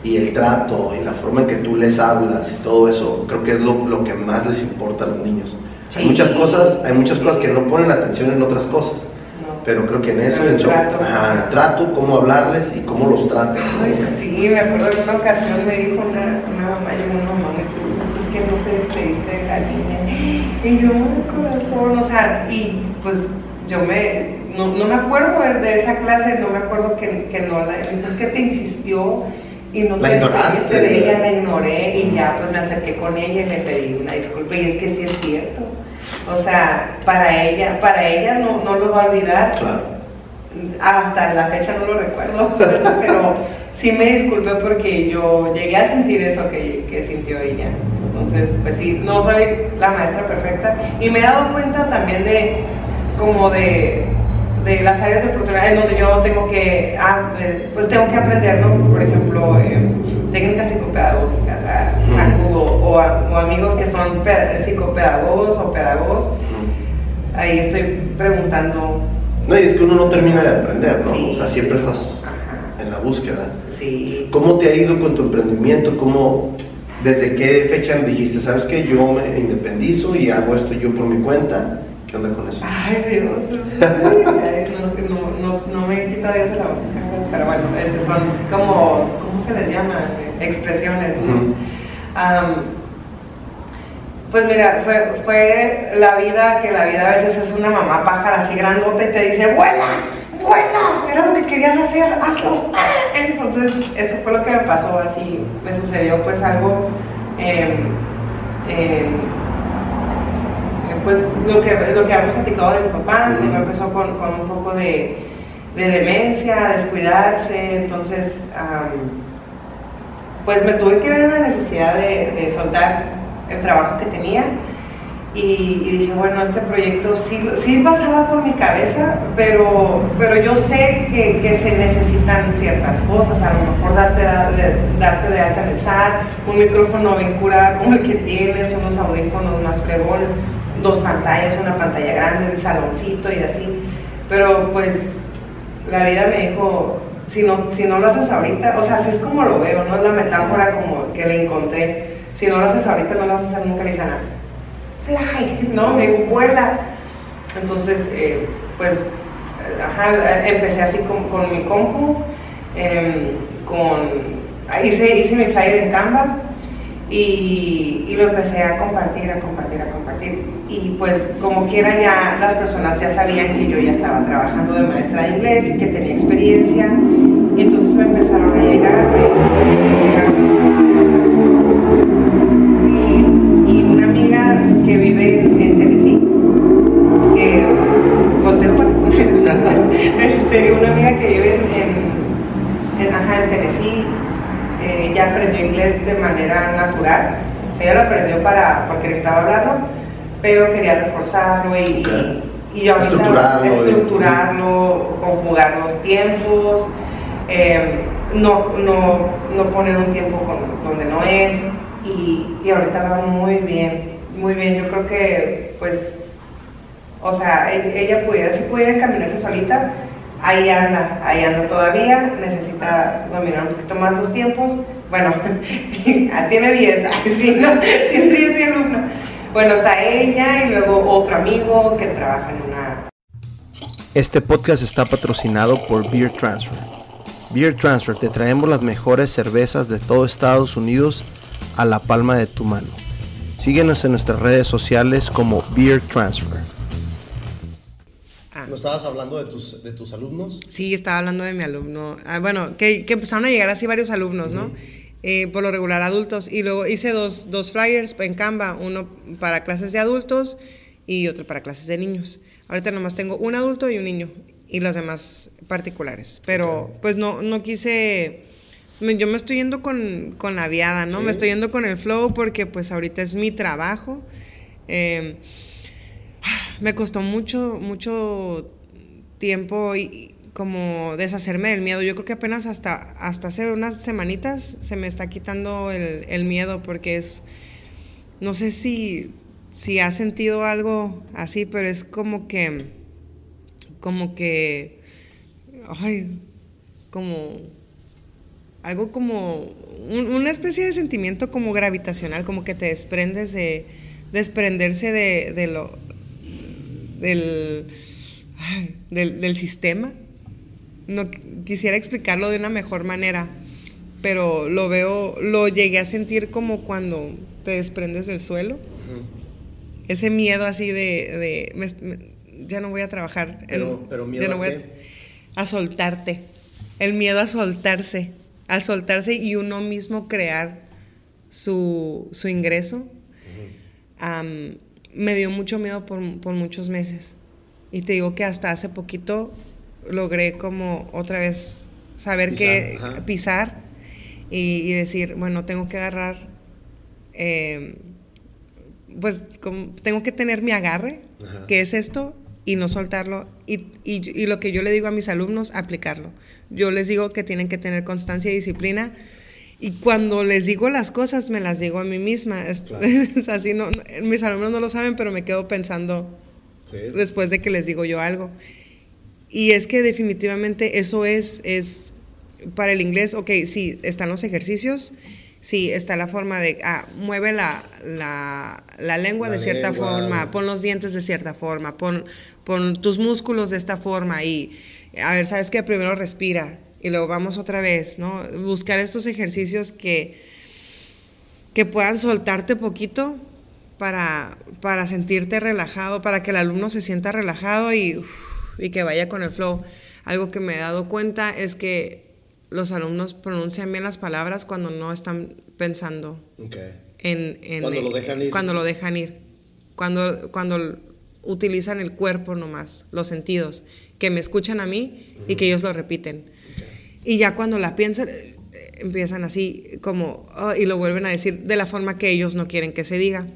y el trato y la forma en que tú les hablas y todo eso, creo que es lo, lo que más les importa a los niños. Hay Sí. muchas cosas, hay muchas cosas que no ponen atención en otras cosas, No. pero creo que en eso, el en eso- trato. ajá, el trato, cómo hablarles y cómo los tratan. Ay, sí, me acuerdo que una ocasión me dijo una, una mamá, yo una mamá es que no te despediste de la niña. Y yo, de corazón, o sea, y pues yo me, no, no me acuerdo de- esa clase, no me acuerdo que, que no la, es que te insistió y no La te ignoraste, de ella, la ignoré y ya pues me acerqué con ella y le pedí una disculpa y es que sí es cierto. O sea, para ella, para ella no, no lo va a olvidar Claro. hasta la fecha no lo recuerdo, pero sí me disculpé porque yo llegué a sentir eso que, que sintió ella. Entonces, pues sí, no soy la maestra perfecta y me he dado cuenta también de como de, de las áreas de oportunidad en donde yo tengo que, ah, eh, pues tengo que aprender, ¿no? Por ejemplo, eh, técnicas psicopedagógicas, ah, o, o a- o amigos que son pe- psicopedagogos o pedagogos, ahí estoy preguntando, No, y es que uno no termina de aprender, ¿no? Sí. O sea, siempre estás ajá, en la búsqueda. sí. ¿Cómo te ha ido con tu emprendimiento? ¿Cómo, ¿Desde qué fecha dijiste, sabes que yo me independizo y hago esto yo por mi cuenta? ¿Qué onda con eso? Ay, Dios. Ay, no, no, no, no me quita Dios la boca. Pero bueno, esos son como, ¿cómo se les llama? Expresiones, ¿no? Pues mira, fue, fue la vida, que la vida a veces es una mamá pájara así grandota y te dice, ¡vuela! ¡vuela! Era lo que querías hacer, hazlo. Entonces, eso fue lo que me pasó, así me sucedió pues algo, em, em, pues lo que, lo que habíamos platicado de mi papá, mi papá empezó con, con un poco de, de demencia, descuidarse, entonces am, pues me tuve que ver en la necesidad de, de soltar el trabajo que tenía y, y dije, bueno, este proyecto sí, sí pasaba por mi cabeza, pero, pero yo sé que, que se necesitan ciertas cosas, a lo mejor darte, de, darte de alta un micrófono bien curado como el que tienes, unos audífonos más fregones, dos pantallas, una pantalla grande, el saloncito y así, pero pues la vida me dijo, si no, si no lo haces ahorita, o sea, así es como lo veo, no es la metáfora como que le encontré, si no lo haces ahorita no lo vas a hacer nunca, le dice nada. Fly, no, me vuela. Entonces, eh, pues, empecé así con, con mi compu, em, con, hice, hice mi flyer en Canva y, y lo empecé a compartir, a compartir, a compartir. Y pues como quiera ya las personas ya sabían que yo ya estaba trabajando de maestra de inglés y que tenía experiencia. Y entonces me empezaron a llegar, me llegaron alumnos. Y, y una amiga que vive en, en Tennessee, que este, una amiga que vive en, en, ajá, en Tennessee, eh, ya aprendió inglés de manera natural. O sea, ella lo aprendió para, porque necesitaba hablarlo, pero quería reforzarlo y, y, y ahorita Estructurarlo y- estructurarlo, conjugar los tiempos, eh, no, no, no poner un tiempo con- donde no es. Y, y ahorita va muy bien, muy bien. Yo creo que, pues, o sea, e- ella pudiera, si pudiera encaminarse solita, ahí anda, ahí anda todavía, necesita dominar un poquito más los tiempos. Bueno, tiene 10, ay, sí, no, tiene 10 mi alumna. Bueno, está ella y luego otro amigo que trabaja en una Este podcast está patrocinado por Beer Transfer. Beer Transfer te traemos las mejores cervezas de todo Estados Unidos a la palma de tu mano. Síguenos en nuestras redes sociales como Beer Transfer. ¿No estabas hablando de tus, de tus alumnos? Sí, estaba hablando de mi alumno. Ah, bueno, que, empezaron a llegar así varios alumnos, ¿no? Eh, por lo regular adultos. Y luego hice dos, dos flyers en Canva, uno para clases de adultos y otro para clases de niños. Ahorita nomás tengo un adulto y un niño y los demás particulares. Pero pues no, no quise... Yo me estoy yendo con, con la viada, ¿no? Me estoy yendo con el flow porque pues ahorita es mi trabajo. Em, me costó mucho, mucho tiempo y, como deshacerme del miedo. Yo creo que apenas hasta, hasta hace unas semanitas se me está quitando el, miedo porque es, no sé si, si has sentido algo así, pero es como que, como que, ay, como, algo como, una especie de sentimiento como gravitacional, como que te desprendes de, desprenderse de, de lo, del, del, del sistema. No quisiera explicarlo de una mejor manera, pero lo veo, lo llegué a sentir como cuando te desprendes del suelo ese miedo así de, ya no voy a trabajar. Pero, pero miedo a, a, soltarte. El miedo a soltarse. A soltarse y uno mismo crear su, ingreso. me dio mucho miedo por, muchos meses. Y te digo que hasta hace poquito logré como otra vez saber qué pisar y, decir, bueno, tengo que agarrar eh, pues tengo que tener mi agarre, que es esto, y no soltarlo. Y, y, lo que yo le digo a mis alumnos, aplicarlo. Yo les digo que tienen que tener constancia y disciplina. Y cuando les digo las cosas, me las digo a mí misma. Es, así, no, mis alumnos no lo saben, pero me quedo pensando después de que les digo yo algo. Y es que definitivamente eso es, es para el inglés, ok, sí, están los ejercicios Sí, está la forma de, ah, mueve la, lengua de cierta forma, pon los dientes de cierta forma, pon, pon tus músculos de esta forma y, a ver, ¿sabes qué? Primero respira y luego vamos otra vez, ¿no? Buscar estos ejercicios que, que puedan soltarte poquito para, para sentirte relajado, para que el alumno se sienta relajado y, y que vaya con el flow. Algo que me he dado cuenta es que los alumnos pronuncian bien las palabras cuando no están pensando en, cuando lo dejan ir. Cuando lo dejan ir. Cuando, cuando utilizan el cuerpo nomás, los sentidos, que me escuchan a mí y que ellos lo repiten. Y ya cuando la piensan, empiezan así como, oh, y lo vuelven a decir de la forma que ellos no quieren que se diga.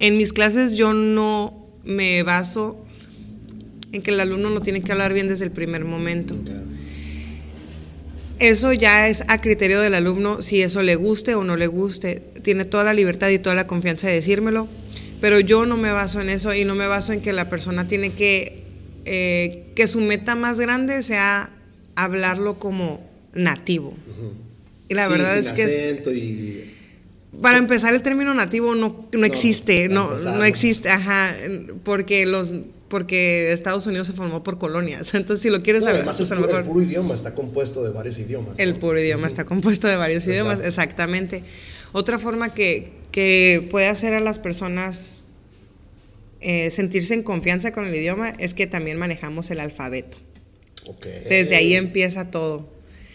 En mis clases yo no me baso en que el alumno no tiene que hablar bien desde el primer momento. Eso ya es a criterio del alumno si eso le guste o no le guste. Tiene toda la libertad y toda la confianza de decírmelo, pero yo no me baso en eso y no me baso en que la persona tiene que, eh, que su meta más grande sea hablarlo como nativo. Y la verdad es que... Para empezar, el término nativo no, no, existe, no, no existe, ajá, porque los porque Estados Unidos se formó por colonias. Entonces, si lo quieres saber, además pues, el, mejor... el, puro idioma está compuesto de varios idiomas. El puro idioma está compuesto de varios idiomas, exactamente. Otra forma que, que, puede hacer a las personas eh, sentirse en confianza con el idioma es que también manejamos el alfabeto. Okay. Desde ahí empieza todo.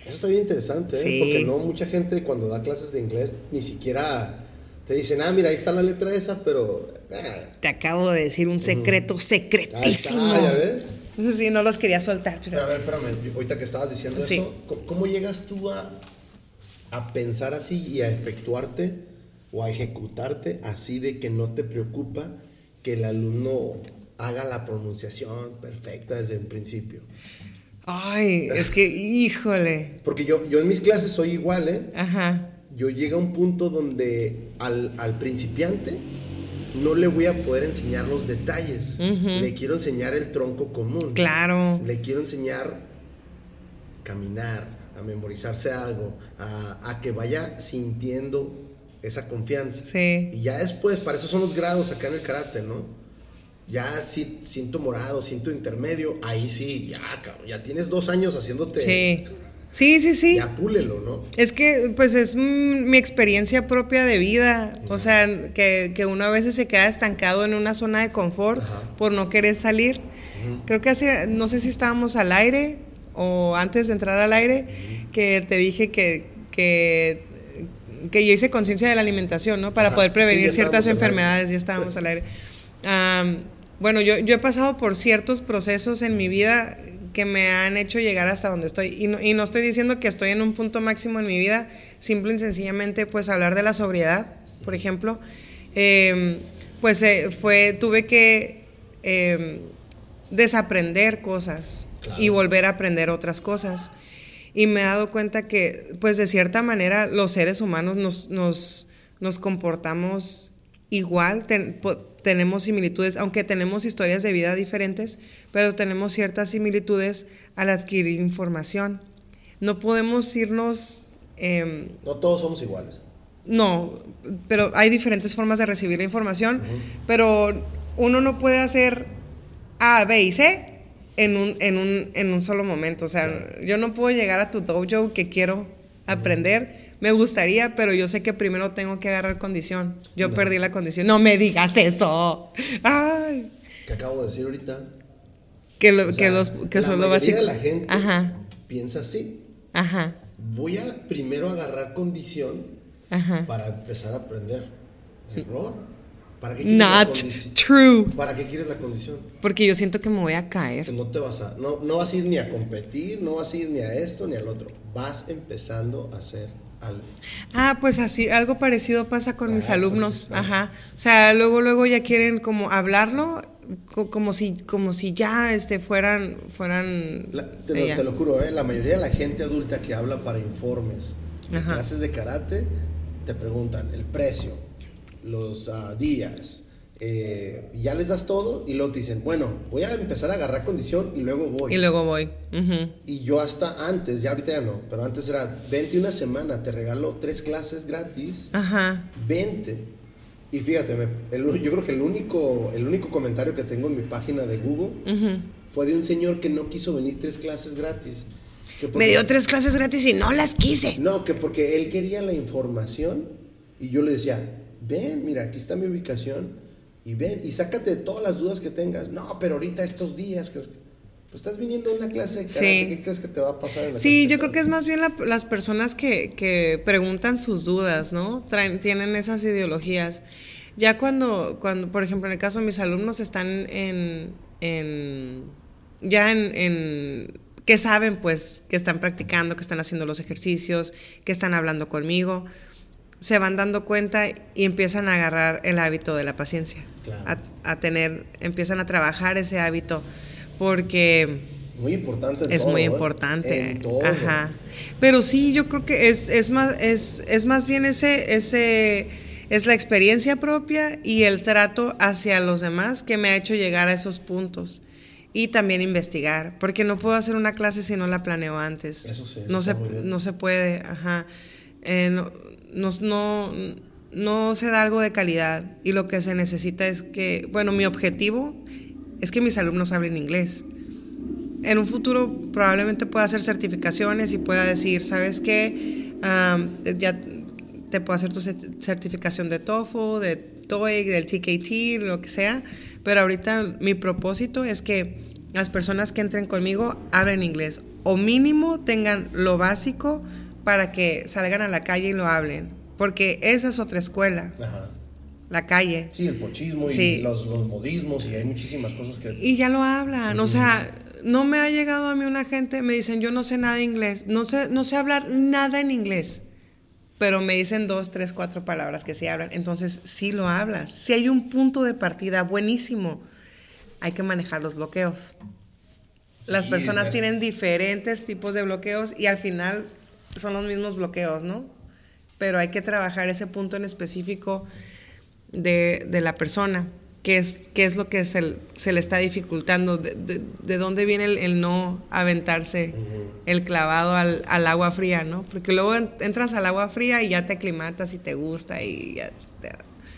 Eso está bien interesante, ¿eh? porque no mucha gente cuando da clases de inglés ni siquiera te dicen, ah, mira, ahí está la letra esa, pero... Ah. Te acabo de decir un secreto secretísimo. ¿ya ves? Sí, no los quería soltar. Pero... a ver, espérame, ahorita que estabas diciendo eso, ¿cómo llegas tú a, a pensar así y a efectuarte o a ejecutarte así de que no te preocupa que el alumno haga la pronunciación perfecta desde el principio? Ay, es que, híjole. Porque yo, yo en mis clases soy igual, ¿eh? Ajá yo llego a un punto donde al, principiante no le voy a poder enseñar los detalles. Le quiero enseñar el tronco común. Claro. Le quiero enseñar caminar, a memorizarse algo, a, que vaya sintiendo esa confianza. Sí. Y ya después, para eso son los grados acá en el karate, ¿no? ya si, siento morado, siento intermedio, ahí sí, ya, cabrón, ya tienes dos años haciéndote. Sí. Sí, sí, sí. Ya púlelo, ¿no? Es que, pues, es mi experiencia propia de vida. O sea, que, que, uno a veces se queda estancado en una zona de confort por no querer salir. Creo que hace, no sé si estábamos al aire o antes de entrar al aire, que te dije que, que, que yo hice conciencia de la alimentación, ¿no? Para poder prevenir ciertas enfermedades, ya estábamos al aire. bueno, yo, yo he pasado por ciertos procesos en mi vida que me han hecho llegar hasta donde estoy. Y no, y no estoy diciendo que estoy en un punto máximo en mi vida, simple y sencillamente, pues hablar de la sobriedad, por ejemplo. Em, pues eh, fue, tuve que em, desaprender cosas y volver a aprender otras cosas. Y me he dado cuenta que, pues de cierta manera, los seres humanos nos, nos, nos comportamos igual, tenemos similitudes, aunque tenemos historias de vida diferentes, pero tenemos ciertas similitudes al adquirir información. No podemos irnos... Em, no todos somos iguales. No, pero hay diferentes formas de recibir la información, pero uno no puede hacer A, B y C en un, en un, en un solo momento. O sea, yo no puedo llegar a tu dojo que quiero aprender. Me gustaría, pero yo sé que primero tengo que agarrar condición. Yo perdí la condición. No me digas eso. Ay. ¿Qué acabo de decir ahorita? Que, lo, que, los, que la son lo básico. la gente Ajá. piensa así. Ajá. Voy a primero agarrar condición para empezar a aprender. Error. ¿Para qué Not true. ¿Para qué quieres la condición? Porque yo siento que me voy a caer. No te vas a, no, no vas a ir ni a competir, no vas a ir ni a esto ni al otro. Vas empezando a hacer Ah, pues así, algo parecido pasa con mis ah, pues alumnos. Ajá. O sea, luego, luego ya quieren como hablarlo como si como si ya este fueran fueran te, lo, juro ¿eh? la mayoría de la gente adulta que habla para informes clases de karate te preguntan el precio los uh, días, eh, ya les das todo y luego te dicen, bueno, voy a empezar a agarrar condición y luego voy. Y luego voy. Y yo hasta antes, ya ahorita ya no, pero antes era, vente una semana, te regalo tres clases gratis. Ajá. Vente. Y fíjate, yo creo que el único, el único comentario que tengo en mi página de Google fue de un señor que no quiso venir tres clases gratis. Me dio tres clases gratis y no las quise. No, que porque él quería la información y yo le decía, ven, mira, aquí está mi ubicación y ven y sácate de todas las dudas que tengas. No, pero ahorita estos días que pues estás viniendo a una clase de karate, ¿qué crees que te va a pasar en la Sí, yo creo que es más bien las personas que, que, preguntan sus dudas, ¿no? Traen, tienen esas ideologías. Ya cuando, cuando, por ejemplo, en el caso de mis alumnos están en, en ya en, en que saben pues que están practicando, que están haciendo los ejercicios, que están hablando conmigo se van dando cuenta y empiezan a agarrar el hábito de la paciencia, a, tener, empiezan a trabajar ese hábito porque muy importante es muy ¿eh? importante, ajá. Pero sí, yo creo que es, es más es, es más bien ese ese es la experiencia propia y el trato hacia los demás que me ha hecho llegar a esos puntos y también investigar, porque no puedo hacer una clase si no la planeo antes. Eso sí, no se no se puede, ajá. Eh, no, no, se da algo de calidad y lo que se necesita es que, bueno, mi objetivo es que mis alumnos hablen inglés. En un futuro probablemente pueda hacer certificaciones y pueda decir, ¿sabes qué? ya te puedo hacer tu certificación de TOEFL, de TOEIC, del TKT, lo que sea, pero ahorita mi propósito es que las personas que entren conmigo hablen inglés o mínimo tengan lo básico para que salgan a la calle y lo hablen. Porque esa es otra escuela. Ajá. La calle. Sí, el pochismo y los, modismos y hay muchísimas cosas que... Y ya lo hablan. O sea, no me ha llegado a mí una gente, me dicen, yo no sé nada de inglés. No sé, no sé hablar nada en inglés. Pero me dicen dos, tres, cuatro palabras que sí hablan. Entonces, sí lo hablas. Si hay un punto de partida buenísimo, hay que manejar los bloqueos. Las personas tienen diferentes tipos de bloqueos y al final son los mismos bloqueos, ¿no? Pero hay que trabajar ese punto en específico de, la persona, qué es, qué es lo que se, se le está dificultando, de, dónde viene el, no aventarse el clavado al, agua fría, ¿no? Porque luego entras al agua fría y ya te aclimatas y te gusta y ya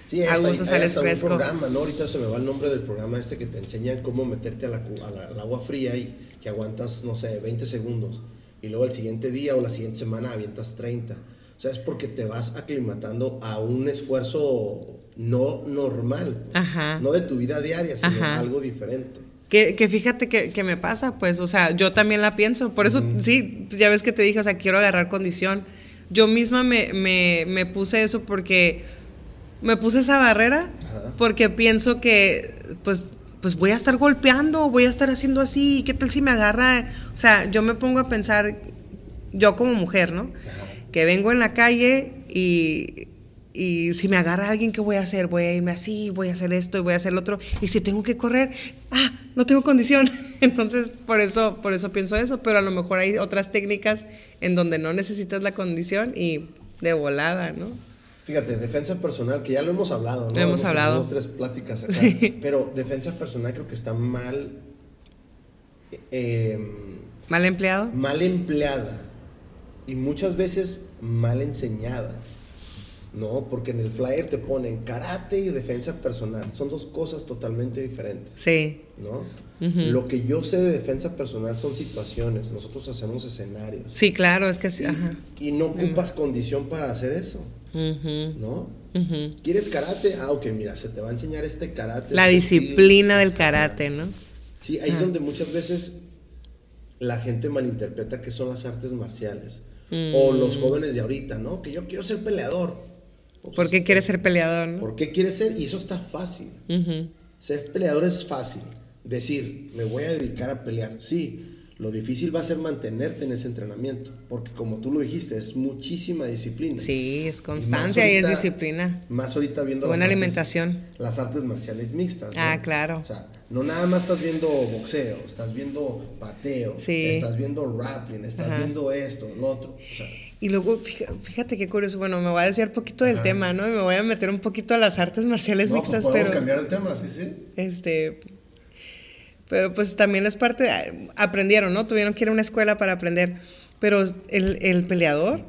Sí, a hasta, sales hasta un programa, ¿no? Ahorita se me va el nombre del programa este que te enseña cómo meterte a la cu- a la- al agua fría y que aguantas, no sé, 20 segundos. Y luego el siguiente día o la siguiente semana avientas 30. O sea, es porque te vas aclimatando a un esfuerzo no normal. Ajá. No de tu vida diaria, sino Ajá. algo diferente. Que, que fíjate que, que me pasa, pues, o sea, yo también la pienso. Por eso, sí, pues, ya ves que te dije, o sea, quiero agarrar condición. Yo misma me, me, me puse eso porque me puse esa barrera Ajá. porque pienso que, pues, pues voy a estar golpeando, voy a estar haciendo así, ¿qué tal si me agarra? O sea, yo me pongo a pensar, yo como mujer, ¿no? Que vengo en la calle y, y si me agarra alguien, ¿qué voy a hacer? Voy a irme así, voy a hacer esto y voy a hacer lo otro. Y si tengo que correr, ah, no tengo condición. Entonces, por eso, por eso pienso eso, pero a lo mejor hay otras técnicas en donde no necesitas la condición y de volada, ¿no? Fíjate, defensa personal, que ya lo hemos hablado, ¿no? Lo hemos hablado. Dos, tres pláticas acá. Sí. Pero defensa personal creo que está mal. eh, Mal empleado. mal empleada y muchas veces mal enseñada. No, porque en el flyer te ponen karate y defensa personal. Son dos cosas totalmente diferentes, Sí, ¿no? Lo que yo sé de defensa personal son situaciones. Nosotros hacemos escenarios. sí, claro, es que sí. Ajá. y no ocupas condición para hacer eso, ¿no? ujú. ¿Quieres karate? Ah, ok, mira, se te va a enseñar este karate. La este estilo. disciplina del karate, ¿no? Sí, ahí es donde muchas veces la gente malinterpreta que son las artes marciales. O Mm. los jóvenes de ahorita, ¿no? Que yo quiero ser peleador. Pues, ¿Por qué quieres ser peleador, no? ¿Por qué quieres ser? Y eso está fácil. Ujú. Ser peleador es fácil. Decir, me voy a dedicar a pelear. Sí, lo difícil va a ser mantenerte en ese entrenamiento. Porque como tú lo dijiste, es muchísima disciplina. Sí, es Y constancia y es disciplina. Más ahorita viendo Buena las artes- alimentación. las artes marciales mixtas. ¿no? Ah, claro. O sea, no nada más estás viendo boxeo, estás viendo pateo, Sí. estás viendo rapping, estás Ajá. viendo esto, lo otro. O sea, Y luego, fíjate qué curioso, bueno, me voy a desviar un poquito del Ajá. tema, ¿no? Y me voy a meter un poquito a las artes marciales no, pues mixtas, podemos pero... cambiar de tema, sí, sí. Este, pero pues también es parte, de- aprendieron, ¿no? Tuvieron que ir a una escuela para aprender, pero el, el peleador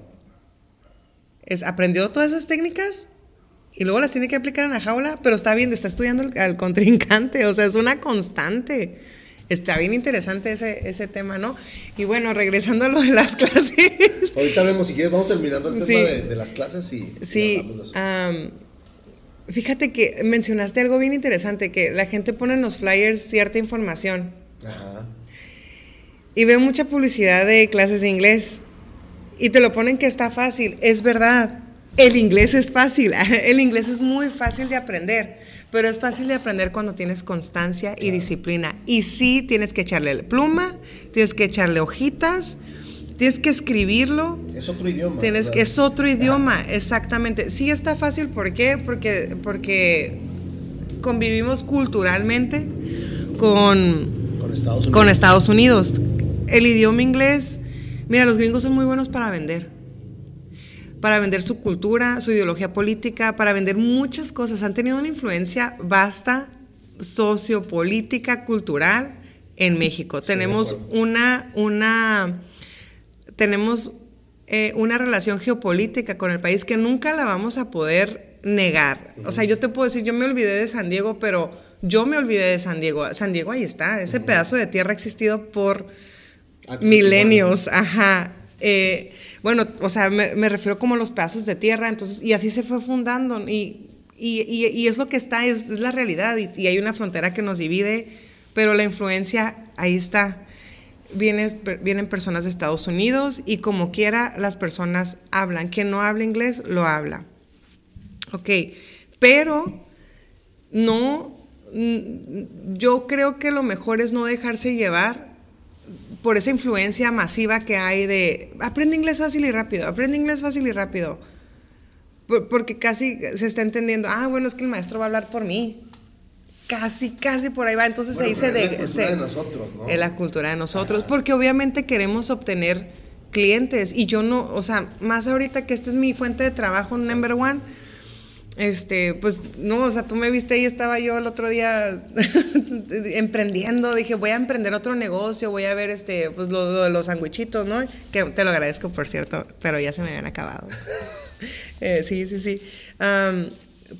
es, aprendió todas esas técnicas y luego las tiene que aplicar en la jaula, pero está bien, está estudiando al, contrincante, o sea, es una constante. Está bien interesante ese, ese tema, ¿no? Y bueno, regresando a lo de las clases. Ahorita vemos, si quieres, vamos terminando el tema Sí. de, de las clases y, y Sí, hablamos de eso. Fíjate que mencionaste algo bien interesante, que la gente pone en los flyers cierta información Ajá. y veo mucha publicidad de clases de inglés y te lo ponen que está fácil. Es verdad, el inglés es fácil, el inglés es muy fácil de aprender, pero es fácil de aprender cuando tienes constancia y disciplina. Y sí, tienes que echarle pluma, tienes que echarle hojitas, tienes que escribirlo. Es otro idioma. Tienes que es otro idioma, exactamente. Sí está fácil, ¿por qué? Porque, porque convivimos culturalmente con, Con Estados Unidos. con Estados Unidos. El idioma inglés, mira, los gringos son muy buenos para vender. Para vender su cultura, su ideología política, para vender muchas cosas. Han tenido una influencia vasta, sociopolítica, cultural en México. Tenemos una, una, tenemos eh, una relación geopolítica con el país que nunca la vamos a poder negar. O sea, yo te puedo decir, yo me olvidé de San Diego, pero yo me olvidé de San Diego. San Diego ahí está, ese pedazo de tierra ha existido por milenios, ajá. Eh, bueno, o sea, me, me refiero como los pedazos de tierra, entonces, y así se fue fundando, y, y, y- y es lo que está, es, es la realidad, y hay una frontera que nos divide, pero la influencia ahí está. Vienen, vienen personas de Estados Unidos y como quiera las personas hablan. Quien no habla inglés, lo habla. Ok, pero no, mm, yo creo que lo mejor es no dejarse llevar por esa influencia masiva que hay de aprende inglés fácil y rápido, aprende inglés fácil y rápido. Por- porque casi se está entendiendo, ah, bueno, es que el maestro va a hablar por mí. Casi, casi por ahí va. Entonces Bueno, se dice es la de, cultura se- de nosotros, ¿no? La cultura de nosotros. Porque obviamente queremos obtener clientes. Y yo no, o sea, más ahorita que esta es mi fuente de trabajo, number one. Este, pues no, o sea, tú me viste ahí, estaba yo el otro día emprendiendo, dije, voy a emprender otro negocio, voy a ver este, pues lo, lo de los sandwichitos, ¿no? Que te lo agradezco, por cierto, pero ya se me habían acabado. Eh, sí, sí, sí.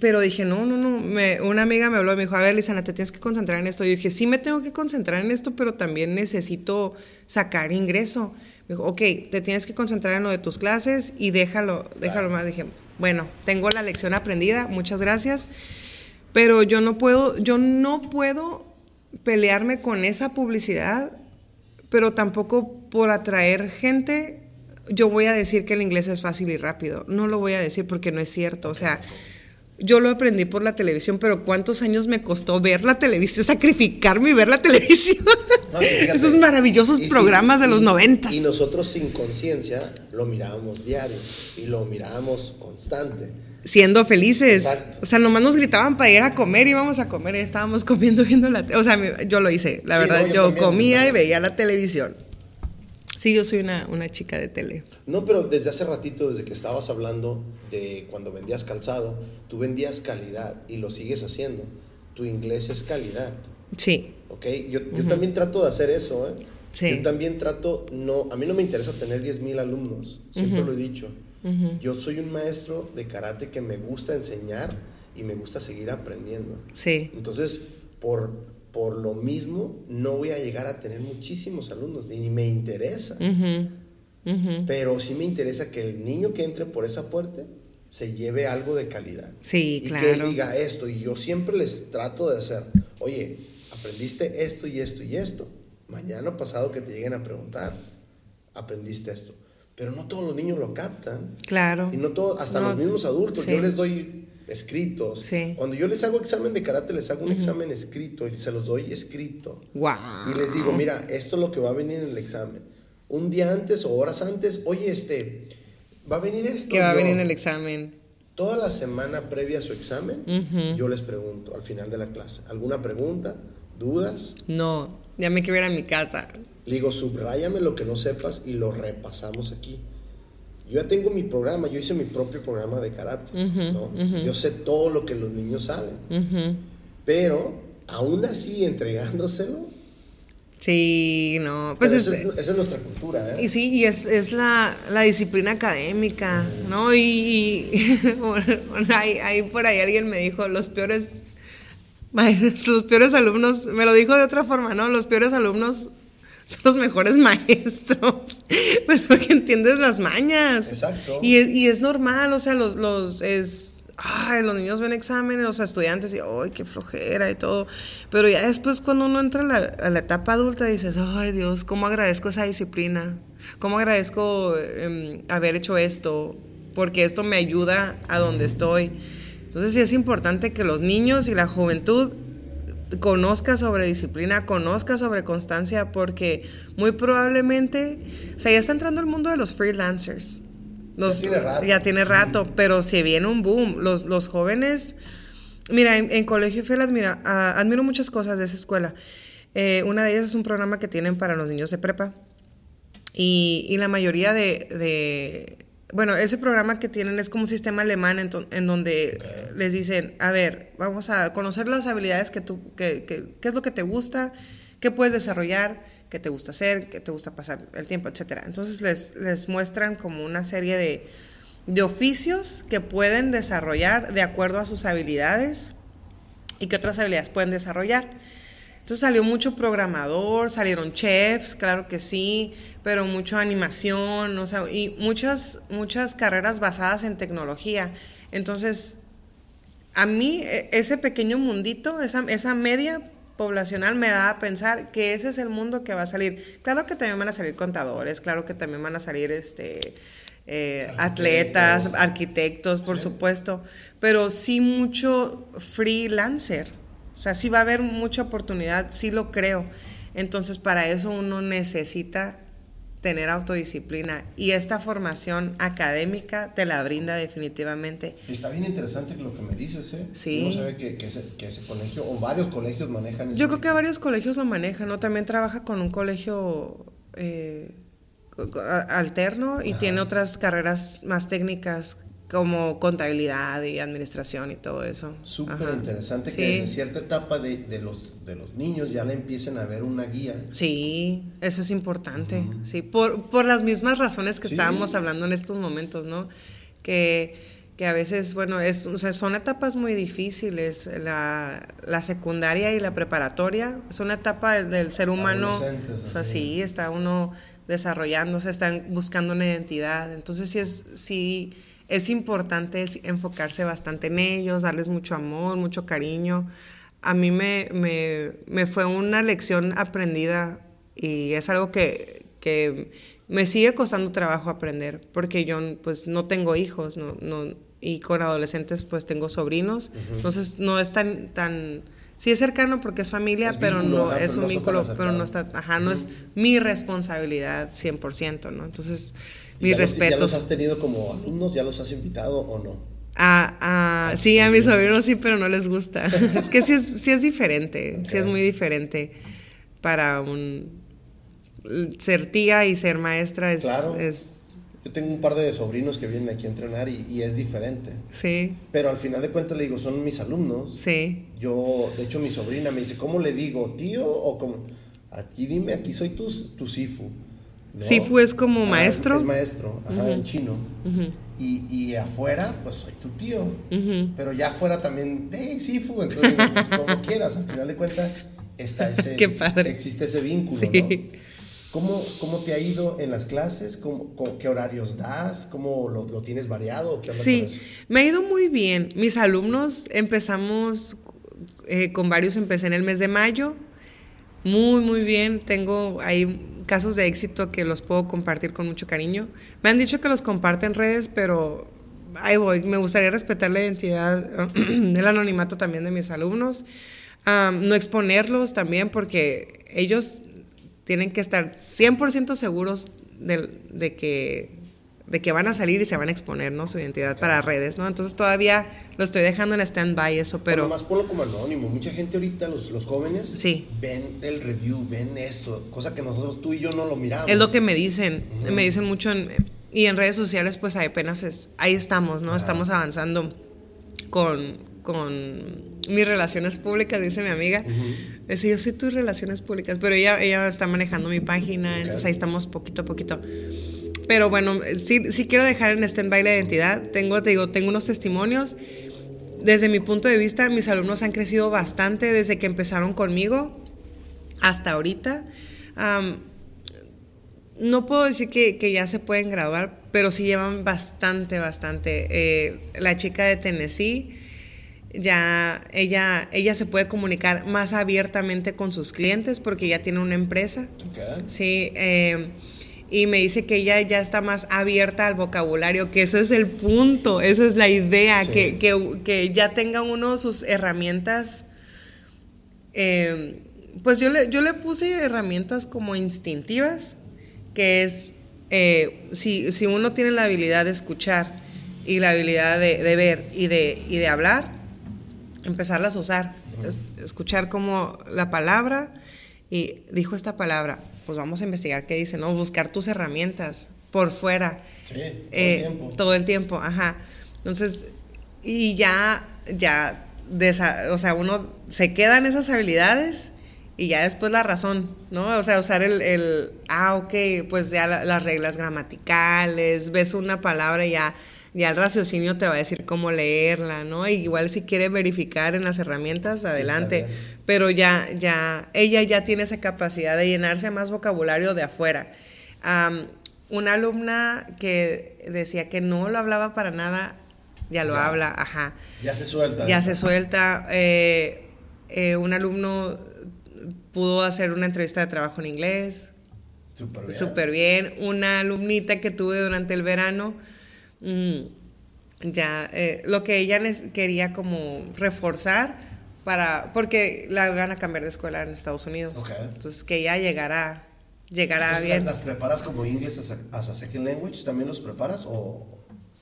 Pero dije, no, no, no. Me, una amiga me habló y me dijo, a ver, Lisana, te tienes que concentrar en esto. Yo dije, sí me tengo que concentrar en esto, pero también necesito sacar ingreso. Me dijo, ok, te tienes que concentrar en lo de tus clases y déjalo, déjalo más. Dije, bueno, tengo la lección aprendida, muchas gracias. Pero yo no puedo, yo no puedo pelearme con esa publicidad, pero tampoco por atraer gente, yo voy a decir que el inglés es fácil y rápido. No lo voy a decir porque no es cierto. O sea, yo lo aprendí por la televisión, pero ¿cuántos años me costó ver la televisión, sacrificarme y ver la televisión? Esos maravillosos programas de los noventas. Y nosotros sin conciencia lo mirábamos diario y lo mirábamos constante. Siendo felices. O sea, nomás nos gritaban para ir a comer, íbamos a comer y estábamos comiendo viendo la O sea, yo lo hice, la verdad, yo, comía y veía la televisión. Sí, yo soy una, una, chica de tele. No, pero desde hace ratito, desde que estabas hablando de cuando vendías calzado, tú vendías calidad y lo sigues haciendo. Tu inglés es calidad. Sí. Ok, yo, yo también trato de hacer eso, ¿eh? Sí. Yo también trato, no, a mí no me interesa tener 10 mil alumnos, siempre lo he dicho. Yo soy un maestro de karate que me gusta enseñar y me gusta seguir aprendiendo. Sí. Entonces, por, por lo mismo, no voy a llegar a tener muchísimos alumnos, ni me interesa. Pero sí me interesa que el niño que entre por esa puerta se lleve algo de calidad. Sí, y claro. que él diga esto. Y yo siempre les trato de hacer, oye, aprendiste esto y esto y esto. Mañana pasado que te lleguen a preguntar, aprendiste esto. Pero no todos los niños lo captan. Claro. Y no todos, hasta los mismos adultos. Yo les doy escritos. Sí. Cuando yo les hago examen de karate, les hago un examen escrito y se los doy escrito. Wow. Y les digo, mira, esto es lo que va a venir en el examen. Un día antes o horas antes, oye, este, va a venir esto. ¿Qué va a venir en el examen? Toda la semana previa a su examen, yo les pregunto al final de la clase, ¿alguna pregunta? ¿Dudas? No, ya me quiero ir a mi casa. Le digo, subráyame lo que no sepas y lo repasamos aquí. Yo ya tengo mi programa, yo hice mi propio programa de karate. ¿no? Yo sé todo lo que los niños saben. Pero, aún así, entregándoselo. Sí, no. Pues es, esa es nuestra cultura, ¿eh? Y sí, y es, es la, la, disciplina académica, ¿no? Y, y hay, hay por ahí alguien me dijo, los peores los peores alumnos, me lo dijo de otra forma, ¿no? Los peores alumnos son los mejores maestros, pues porque entiendes las mañas. Exacto. Y, y es normal, o sea, los, los, es, ay, los niños ven exámenes, los estudiantes, y, ay, qué flojera y todo. Pero ya después cuando uno entra a la, a la etapa adulta, dices, ay, Dios, cómo agradezco esa disciplina, cómo agradezco eh, haber hecho esto, porque esto me ayuda a donde estoy. Entonces sí es importante que los niños y la juventud conozca sobre disciplina, conozca sobre constancia, porque muy probablemente, o sea, ya está entrando el mundo de los freelancers. Los, ya tiene rato. Ya tiene rato, pero se viene un boom. Los, los jóvenes, mira, en, en Colegio Felas, mira, uh, admiro muchas cosas de esa escuela. Eh, una de ellas es un programa que tienen para los niños de prepa. Y, y la mayoría de, de bueno, ese programa que tienen es como un sistema alemán en, donde les dicen, a ver, vamos a conocer las habilidades que tú, que, que, qué es lo que te gusta, qué puedes desarrollar, qué te gusta hacer, qué te gusta pasar el tiempo, etc. Entonces les, les muestran como una serie de, de oficios que pueden desarrollar de acuerdo a sus habilidades y qué otras habilidades pueden desarrollar. Entonces salió mucho programador, salieron chefs, claro que sí, pero mucho animación, o sea, y muchas, muchas carreras basadas en tecnología. Entonces, a mí ese pequeño mundito, esa, esa media poblacional me da a pensar que ese es el mundo que va a salir. Claro que también van a salir contadores, claro que también van a salir este, eh, atletas, arquitectos, por sí. supuesto, pero sí mucho freelancer. O sea, sí va a haber mucha oportunidad, sí lo creo. Entonces, para eso uno necesita tener autodisciplina y esta formación académica te la brinda definitivamente. Está bien interesante lo que me dices, ¿eh? Sí. Uno sabe que, que, ese, que ese colegio, o varios colegios manejan ese Yo creo que varios colegios lo manejan, ¿no? También trabaja con un colegio eh, alterno y Ajá. tiene otras carreras más técnicas como contabilidad y administración y todo eso. Súper interesante sí. que desde cierta etapa de, de, los, de los niños ya le empiecen a ver una guía. Sí, eso es importante, uh -huh. sí, por, por las mismas razones que sí. estábamos hablando en estos momentos, ¿no? Que, que a veces, bueno, es, o sea, son etapas muy difíciles, la, la, secundaria y la preparatoria, es una etapa del, ser humano, o sea, sí, está uno desarrollándose, están buscando una identidad, entonces sí es, sí es importante enfocarse bastante en ellos, darles mucho amor, mucho cariño. A mí me, me, me fue una lección aprendida y es algo que, que me sigue costando trabajo aprender porque yo pues no tengo hijos, no, no, y con adolescentes pues tengo sobrinos, entonces no es tan, tan, sí es cercano porque es familia, pero no es un vínculo, pero no está, ajá, no es mi responsabilidad 100%, ¿no? Entonces, mis respetos. ¿Ya los has tenido como alumnos? ¿Ya los has invitado o no? Ah, ah, sí, a mis sobrinos sí, pero no les gusta. es que sí es, sí es diferente, sí es muy diferente para un ser tía y ser maestra es, es yo tengo un par de sobrinos que vienen aquí a entrenar y, es diferente. Sí. Pero al final de cuentas le digo, son mis alumnos. Sí. Yo, de hecho, mi sobrina me dice, ¿cómo le digo? ¿Tío o como? Aquí dime, aquí soy tu, tu Sifu. Sifu es como maestro. Es maestro, ajá, en chino. y, y, afuera, pues soy tu tío. Pero ya afuera también, hey, Sifu, entonces, pues, como quieras. Al final de cuentas, está ese, Qué padre. existe ese vínculo, sí. ¿no? ¿Cómo, ¿Cómo, te ha ido en las clases? ¿Cómo, ¿Qué horarios das? ¿Cómo lo, lo tienes variado? ¿Qué sí, me ha ido muy bien. Mis alumnos empezamos eh, con varios, empecé en el mes de mayo. Muy, muy bien. Tengo ahí casos de éxito que los puedo compartir con mucho cariño. Me han dicho que los comparten redes, pero ahí voy. Me gustaría respetar la identidad, el anonimato también de mis alumnos. no exponerlos también porque ellos tienen que estar 100% seguros de, de, que, de que van a salir y se van a exponer, ¿no? Su identidad para redes, ¿no? Entonces todavía lo estoy dejando en stand-by eso, pero... más ponlo como anónimo. Mucha gente ahorita, los, los jóvenes, sí. ven el review, ven eso, cosa que nosotros, tú y yo no lo miramos. Es lo que me dicen, me dicen mucho en, y en redes sociales, pues apenas es, ahí estamos, ¿no? Estamos avanzando con, con mis relaciones públicas, dice mi amiga. Dice, yo soy tus relaciones públicas, pero ella, ella está manejando mi página, entonces ahí estamos poquito a poquito. Pero bueno, sí, sí quiero dejar en stand-by la identidad. Tengo, te digo, tengo unos testimonios. Desde mi punto de vista, mis alumnos han crecido bastante desde que empezaron conmigo hasta ahorita. no puedo decir que, que, ya se pueden graduar, pero sí llevan bastante, bastante. Eh, la chica de Tennessee ya ella, ella se puede comunicar más abiertamente con sus clientes porque ya tiene una empresa. Sí, eh, y me dice que ella ya está más abierta al vocabulario, que ese es el punto, esa es la idea, que, que, ya tenga uno sus herramientas. Eh, pues yo le, yo le puse herramientas como instintivas, que es, eh, si, si, uno tiene la habilidad de escuchar y la habilidad de, de ver y de, y de hablar, empezarlas a usar, escuchar como la palabra y dijo esta palabra, pues vamos a investigar qué dice, ¿no? Buscar tus herramientas por fuera. Sí, todo el eh, tiempo. Todo el tiempo, ajá. Entonces, y ya, ya, o sea, uno se queda en esas habilidades y ya después la razón, ¿no? O sea, usar el, el ah, ok, pues ya las reglas gramaticales, ves una palabra y ya ya el raciocinio te va a decir cómo leerla, ¿no? igual si quiere verificar en las herramientas, adelante. Pero ya, ya, ella ya tiene esa capacidad de llenarse más vocabulario de afuera. una alumna que decía que no lo hablaba para nada, ya lo habla, ajá. Ya se suelta. Ya se suelta. Eh, eh, un alumno pudo hacer una entrevista de trabajo en inglés. Súper bien. Súper bien. Una alumnita que tuve durante el verano ya, eh, lo que ella quería como reforzar para, porque la van a cambiar de escuela en Estados Unidos. Entonces, que ella llegara, llegara bien. ¿Las preparas como English as a, second language? ¿También los preparas o...?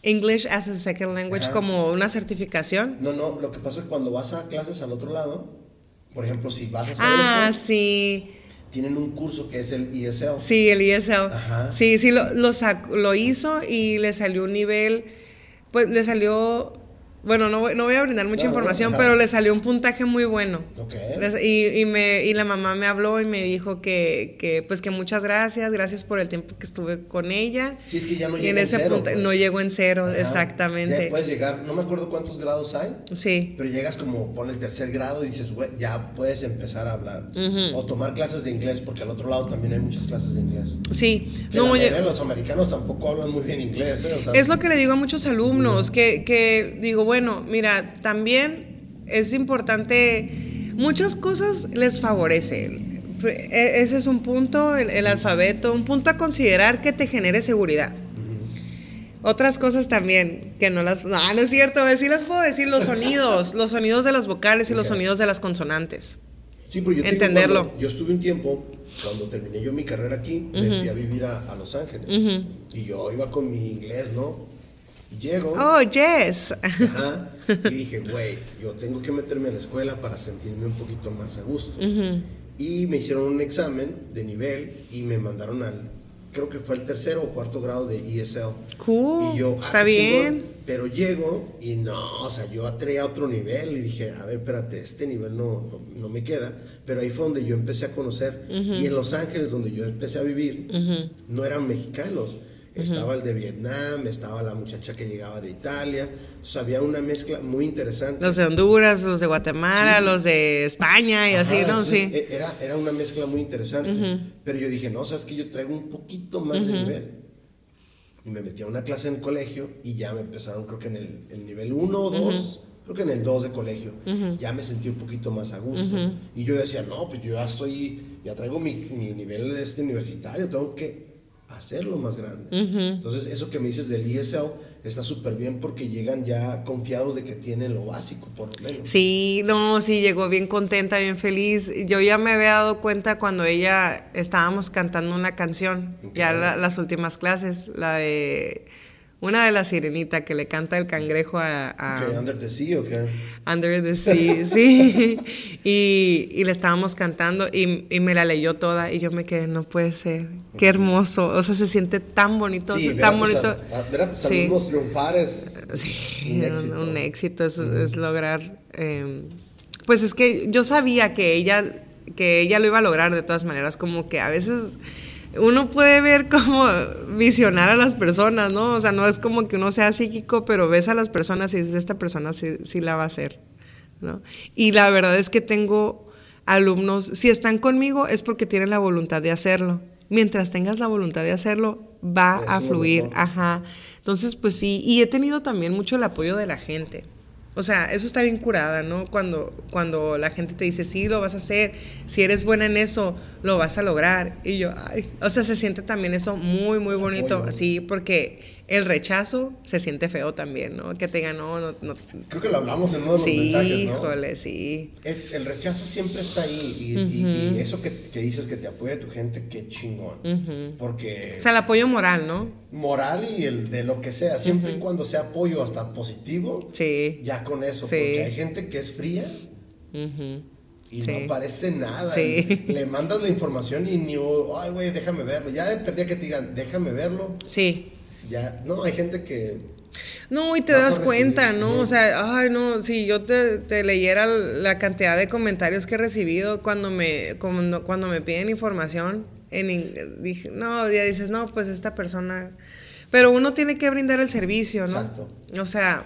English as a second language como una certificación. No, no, lo que pasa es que cuando vas a clases al otro lado, por ejemplo, si vas a hacer ah, sí tienen un curso que es el ESL. Sí, el ESL. Ajá. Sí, sí, lo, lo, lo hizo y le salió un nivel, pues le salió bueno, no, voy- no voy a brindar mucha no, información, pero le salió un puntaje muy bueno. Ok. Les- Y, y me, y la mamá me habló y me dijo que, que, pues que muchas gracias, gracias por el tiempo que estuve con ella. Sí, es que ya no y llega en en cero, pues. no llegó en cero, Ajá. exactamente. Ya puedes llegar, no me acuerdo cuántos grados hay, Sí. pero llegas como por el tercer grado y dices, güey, ya puedes empezar a hablar. O tomar clases de inglés, porque al otro lado también hay muchas clases de inglés. Sí, Que no, los americanos tampoco hablan muy bien inglés, ¿eh? O sea, Es lo que le digo a muchos alumnos, que, que digo, bueno, mira, también es importante, muchas cosas les favorece. E- Ese es un punto, el, el alfabeto, un punto a considerar que te genere seguridad. Otras cosas también, que no las... No, no es cierto, sí las puedo decir, los sonidos, los sonidos de las vocales y los Ok. sonidos de las consonantes. Sí, pero yo Entenderlo. cuando yo estuve un tiempo, cuando terminé yo mi carrera aquí, me fui a vivir a, a Los Ángeles. Y yo iba con mi inglés, ¿no? Llego. Oh, yes. Ajá, y dije, güey, yo tengo que meterme a la escuela para sentirme un poquito más a gusto. Y me hicieron un examen de nivel y me mandaron al, creo que fue el tercero o cuarto grado de ESL. Cool, Y yo, ah, está qué chingón. bien. Pero llego y no, o sea, yo atraía a otro nivel y dije, a ver, espérate, este nivel no, no, no me queda. Pero ahí fue donde yo empecé a conocer. Y en Los Ángeles, donde yo empecé a vivir, no eran mexicanos. Estaba el de Vietnam, estaba la muchacha que llegaba de Italia. Entonces había una mezcla muy interesante. Los de Honduras, los de Guatemala, Sí. los de España y así, Ajá, ¿no? entonces, Sí. e- Era, era una mezcla muy interesante. Pero yo dije, no, sabes que yo traigo un poquito más de nivel. Y me metí a una clase en el colegio y ya me empezaron, creo que en el, el nivel 1 o 2, creo que en el 2 de colegio, ya me sentí un poquito más a gusto. Y yo decía, no, pues yo ya estoy, ya traigo mi, mi nivel este universitario, tengo que hacerlo más grande. Entonces, eso que me dices del ESL está súper bien porque llegan ya confiados de que tienen lo básico, por lo menos. Sí, no, sí, llegó bien contenta, bien feliz. Yo ya me había dado cuenta cuando ella estábamos cantando una canción, ya la- las últimas clases, la de una de la sirenita que le canta el cangrejo a, a ¿Qué, ¿Under the Sea o qué? Under the Sea, sí. Y, y le estábamos cantando y, y me la leyó toda y yo me quedé, no puede ser, qué hermoso. O sea, se siente tan bonito, Sí, tan bonito. al- a- ver a tus Sí. alumnos triunfar es Sí, un un éxito. un éxito, es, es lograr. eh, pues es que yo sabía que ella, que ella lo iba a lograr de todas maneras, como que a veces uno puede ver como visionar a las personas, ¿no? O sea, no es como que uno sea psíquico, pero ves a las personas y dices, esta persona sí, sí la va a hacer, ¿no? Y la verdad es que tengo alumnos, si están conmigo es porque tienen la voluntad de hacerlo. Mientras tengas la voluntad de hacerlo, va Eso a fluir. Ajá. Entonces, pues sí, y he tenido también mucho el apoyo de la gente. O sea, eso está bien curada, ¿no? Cuando, cuando la gente te dice, sí, lo vas a hacer, si eres buena en eso, lo vas a lograr. Y yo, ay, o sea, se siente también eso muy, muy bonito. Sí, porque el rechazo se siente feo también, ¿no? Que te digan, no, no, no. Creo que lo hablamos en uno de los Sí, mensajes, ¿no? híjole, sí. El, el rechazo siempre está ahí y, y- y eso que, que dices que te apoya tu gente, qué chingón. Porque O sea, el apoyo moral, ¿no? moral y el de lo que sea, siempre y cuando sea apoyo hasta positivo, Sí. ya con eso, Sí. porque hay gente que es fría y Sí. no aparece nada. Sí. Le mandas la información y ni, ay, güey, déjame verlo. Ya perdida que te digan, déjame verlo. Sí. Ya, no, hay gente que No, y te das cuenta, ¿no? O sea, ay, no, si yo te, te leyera la cantidad de comentarios que he recibido cuando me, cuando, cuando me piden información, en, dije, no, ya dices, no, pues esta persona... Pero uno tiene que brindar el servicio, ¿no? Exacto. O sea,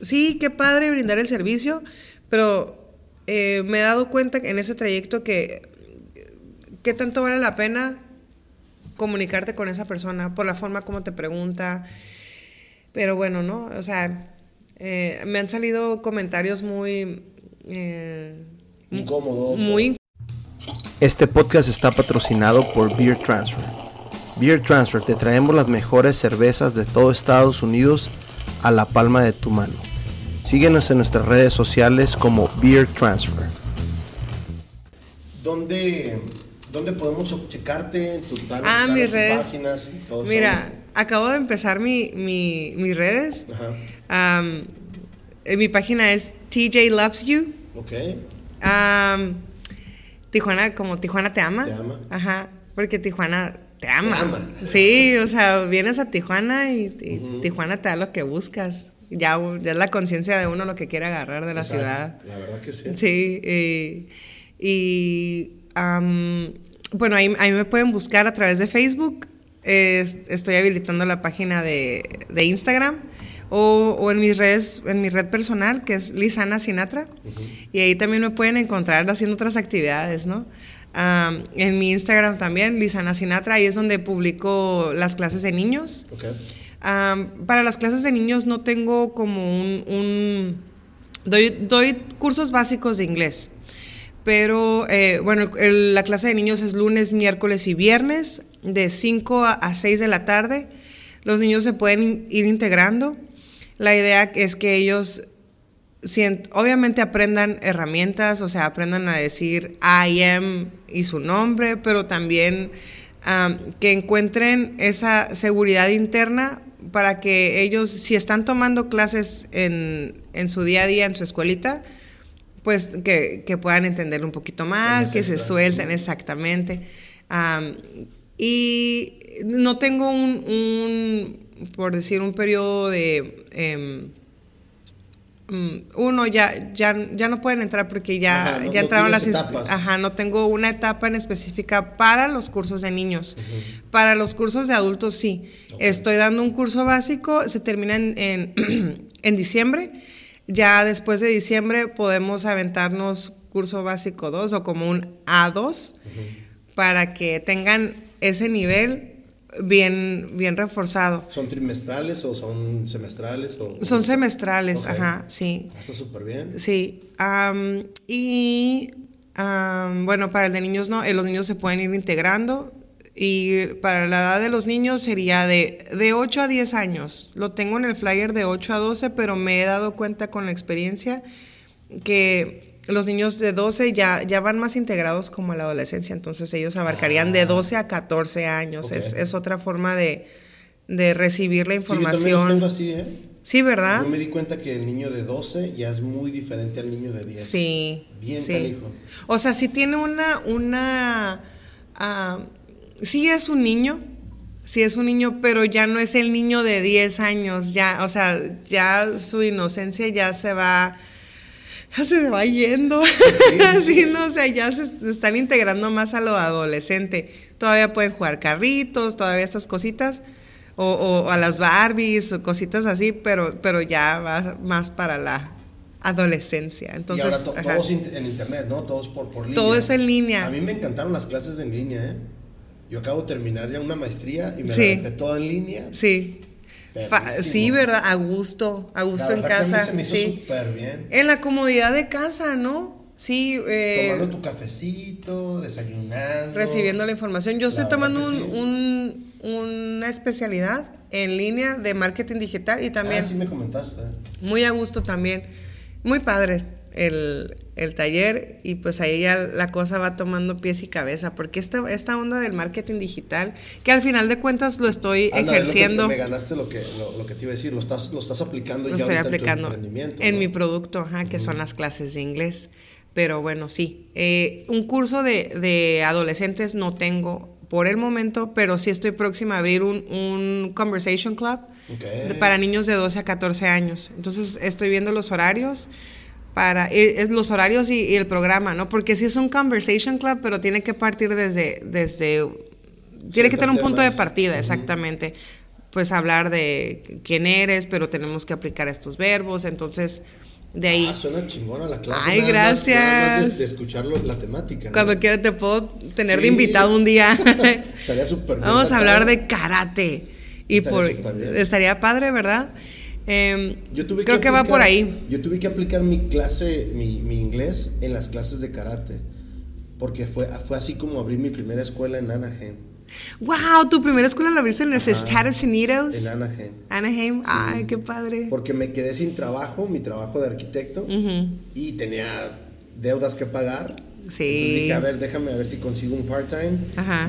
sí, qué padre brindar el servicio, pero eh, me he dado cuenta en ese trayecto que qué tanto vale la pena comunicarte con esa persona por la forma como te pregunta. Pero bueno, ¿no? O sea, eh, me han salido comentarios muy... eh, incómodos. muy Este podcast está patrocinado por Beer Transfer. Beer Transfer, te traemos las mejores cervezas de todo Estados Unidos a la palma de tu mano. Síguenos en nuestras redes sociales como Beer Transfer. ¿Dónde, ¿Dónde podemos checarte? Tus Ah, mis redes. páginas todo eso? Mira, acabo de empezar mi, mi- mis redes. Ajá. Eh, mi página es TJ Loves You. Ok. Tijuana, como Tijuana te ama. Te ama. Ajá, porque Tijuana te ama. ama. Sí, o sea, vienes a Tijuana y, y Tijuana te da lo que buscas. Ya, ya es la conciencia de uno lo que quiere agarrar de la ciudad. La verdad que sí. Sí, y, bueno, ahí, ahí, me pueden buscar a través de Facebook. estoy habilitando la página de, de Instagram. O, o, en mis redes, en mi red personal, que es Lisana Sinatra, y ahí también me pueden encontrar haciendo otras actividades, ¿no? en mi Instagram también, Lisana Sinatra, ahí es donde publico las clases de niños. para las clases de niños no tengo como un... doy, doy, cursos básicos de inglés, pero eh, bueno, la clase de niños es lunes, miércoles y viernes, de 5 a 6 de la tarde. Los niños se pueden ir integrando. La idea es que ellos obviamente aprendan herramientas, o sea, aprendan a decir I am y su nombre, pero también que encuentren esa seguridad interna para que ellos, si están tomando clases en, su día a día, en su escuelita, pues que, puedan entender un poquito más, que se suelten exactamente. y no tengo un, por decir, un periodo de... Em, Mm, uno ya, ya, ya no pueden entrar porque ya, ya entraron las etapas. Ajá, no tengo una etapa en específica para los cursos de niños. Para los cursos de adultos sí. Estoy dando un curso básico, se termina en, en, diciembre. Ya después de diciembre podemos aventarnos curso básico 2 o como un A2 para que tengan ese nivel bien, bien reforzado. ¿Son trimestrales o son semestrales? O, son semestrales, ajá, sí. Está súper bien. Sí. y bueno, para el de niños no, eh, los niños se pueden ir integrando. Y para la edad de los niños sería de, de 8 a 10 años. Lo tengo en el flyer de 8 a 12, pero me he dado cuenta con la experiencia que los niños de 12 ya, ya van más integrados como a la adolescencia, entonces ellos abarcarían de 12 ah. a 14 años. Es, otra forma de, recibir la información. Sí, así, ¿eh? Sí, ¿verdad? Yo me di cuenta que el niño de 12 ya es muy diferente al niño de 10. Sí. Bien sí. O sea, sí tiene una, una, uh, sí es un niño, sí es un niño, pero ya no es el niño de 10 años, ya, o sea, ya su inocencia ya se va ya se va yendo. Sí, no, o sea, ya se, están integrando más a lo adolescente. Todavía pueden jugar carritos, todavía estas cositas, o, a las Barbies, o cositas así, pero, pero ya va más para la adolescencia. Entonces, y ahora todos en internet, ¿no? Todos por, por línea. Todo es en línea. A mí me encantaron las clases en línea, ¿eh? Yo acabo de terminar ya una maestría y me sí. la todo en línea. Sí sí, ¿verdad? A gusto, a gusto en casa. se me hizo sí. súper bien. En la comodidad de casa, ¿no? Sí. Eh, tomando tu cafecito, desayunando. Recibiendo la información. Yo estoy tomando un, una especialidad en línea de marketing digital y también... Ah, sí me comentaste. Muy a gusto también. Muy padre el, el, taller y pues ahí ya la cosa va tomando pies y cabeza, porque esta, esta onda del marketing digital, que al final de cuentas lo estoy ejerciendo. me ganaste lo que, lo, que te iba a decir, lo estás, lo estás aplicando lo estoy aplicando en, mi producto, ajá, que son las clases de inglés. Pero bueno, sí, eh, un curso de, de adolescentes no tengo por el momento, pero sí estoy próxima a abrir un, un conversation club para niños de 12 a 14 años. Entonces estoy viendo los horarios para e, es, los horarios y, el programa, ¿no? Porque sí es un conversation club, pero tiene que partir desde, desde tiene que tener un punto de partida, exactamente. Pues hablar de quién eres, pero tenemos que aplicar estos verbos, entonces de ahí. Ah, suena chingona la clase. Ay, gracias. de, escuchar la temática. Cuando quieras te puedo tener de invitado un día. Estaría súper Vamos a hablar de karate. Y estaría por, estaría padre, ¿verdad? Em, yo tuve creo que, va por ahí. Yo tuve que aplicar mi clase, mi, mi, inglés en las clases de karate. Porque fue, fue así como abrir mi primera escuela en Anaheim. ¡Wow! ¿Tu primera escuela la viste en los Estados Unidos? En Anaheim. Anaheim, ay, qué padre. Porque me quedé sin trabajo, mi trabajo de arquitecto, y tenía deudas que pagar. Sí. Entonces dije, a ver, déjame a ver si consigo un part-time.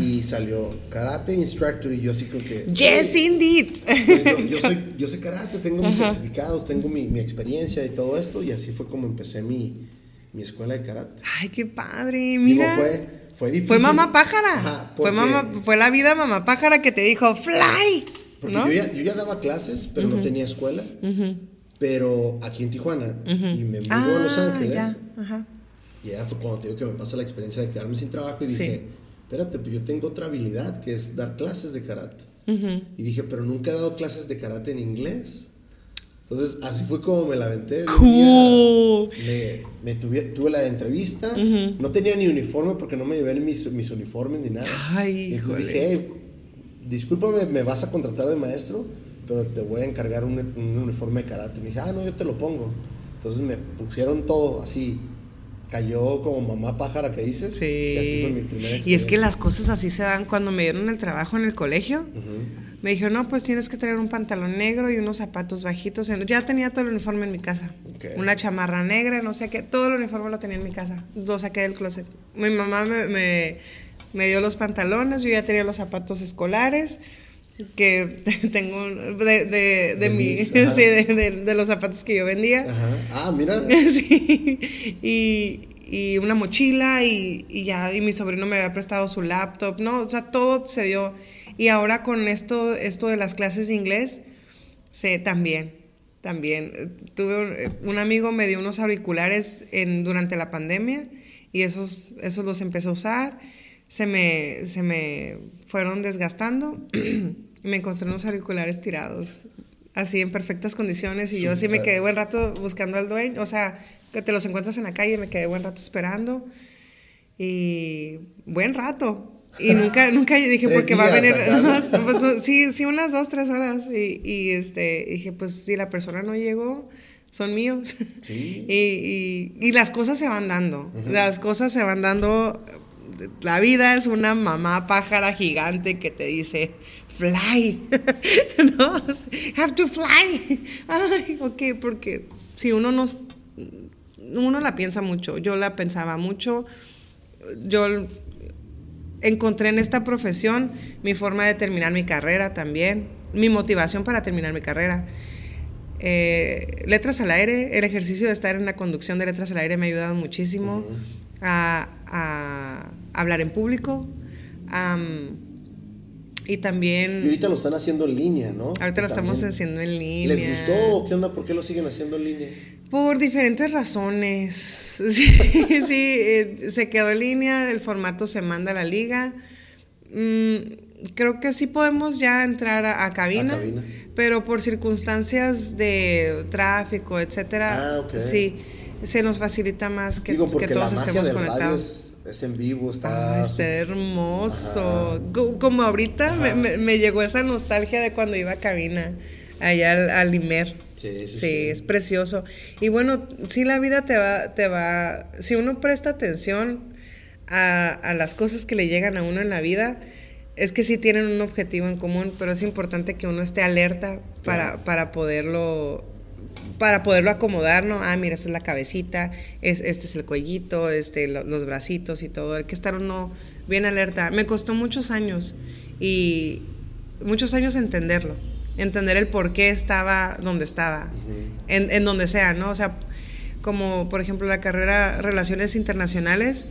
Y salió karate instructor y yo así creo que... Yes, indeed. Pues yo, soy, yo sé karate, tengo mis certificados, tengo mi, mi, experiencia y todo esto. Y así fue como empecé mi, mi escuela de karate. Ay, qué padre, mira. fue, fue difícil. Fue mamá pájara. fue, mamá, fue la vida mamá pájara que te dijo, fly. Porque yo, ya, yo, ya, daba clases, pero no tenía escuela. pero aquí en Tijuana. Y me mudó a Los Ah, Ángeles. ya, ajá. Y ya fue cuando te digo que me pasa la experiencia de quedarme sin trabajo y dije, Sí. espérate, pues yo tengo otra habilidad que es dar clases de karate. Y dije, pero nunca he dado clases de karate en inglés. Entonces, así fue como me la aventé. Cool. Me, me tuve, tuve la entrevista. No tenía ni uniforme porque no me llevé mis, mis uniformes ni nada. Ay, Y entonces híjole. dije, "Hey, discúlpame, me vas a contratar de maestro, pero te voy a encargar un, un uniforme de karate. Me dije, ah, no, yo te lo pongo. Entonces me pusieron todo así. Cayó como mamá pájara que dices. Sí. Y así fue mi primera Y es que las cosas así se dan cuando me dieron el trabajo en el colegio. Me dijeron, no, pues tienes que traer un pantalón negro y unos zapatos bajitos. Ya tenía todo el uniforme en mi casa. Ok. Una chamarra negra, no sé qué. Todo el uniforme lo tenía en mi casa. Lo saqué del closet. Mi mamá me, me, me dio los pantalones, yo ya tenía los zapatos escolares que tengo de, de, de, ajá. sí, de, de- los zapatos que yo vendía. Ajá. Ah, mira. Sí, y, y una mochila y, y ya, y mi sobrino me había prestado su laptop, ¿no? O sea, todo se dio. Y ahora con esto, esto de las clases de inglés, sé también, también. Tuve un, un amigo me dio unos auriculares en, durante la pandemia y esos, esos los empecé a usar. Se me, se me fueron desgastando me encontré unos auriculares tirados, así en perfectas condiciones y yo así me quedé buen rato buscando al dueño, o sea, que te los encuentras en la calle, me quedé buen rato esperando y buen rato. Y nunca, nunca dije, porque va a venir, pues, sí, sí, unas dos, tres horas. Y, y, este, dije, pues si la persona no llegó, son míos. Sí. Y, y- y las cosas se van dando, las cosas se van dando. La vida es una mamá pájara gigante que te dice, fly, ¿no? Have to fly. Ay, ok, porque si uno nos, uno la piensa mucho, yo la pensaba mucho, yo encontré en esta profesión mi forma de terminar mi carrera también, mi motivación para terminar mi carrera. Eh, letras al aire, el ejercicio de estar en la conducción de letras al aire me ha ayudado muchísimo a, a hablar en público. Y también, ahorita lo están haciendo en línea, ¿no? ahorita lo estamos haciendo en línea. ¿Les gustó o qué onda? ¿Por qué lo siguen haciendo en línea? Por diferentes razones. Sí, sí, eh, se quedó en línea, el formato se manda a la liga. Mm, creo que sí podemos ya entrar a, a cabina, A cabina. pero por circunstancias de tráfico, etcétera, Ah, sí, se nos facilita más que, Digo, que todos estemos conectados. Es, en vivo, está... Ay, está hermoso. Co- Como ahorita me, me- me llegó esa nostalgia de cuando iba a cabina, allá al, al Imer. Sí, sí, Sí, sí. es precioso. Y bueno, sí la vida te va, te va, si uno presta atención a, a las cosas que le llegan a uno en la vida, es que sí tienen un objetivo en común, pero es importante que uno esté alerta para poderlo para poderlo acomodar, ¿no? Ah, mira, esta es la cabecita, es, este es el cuellito, este, lo- los bracitos y todo. Hay que estar uno bien alerta. Me costó muchos años y muchos años entenderlo, entender el por qué estaba donde estaba, en, en donde sea, ¿no? O sea, como por ejemplo la carrera Relaciones Internacionales,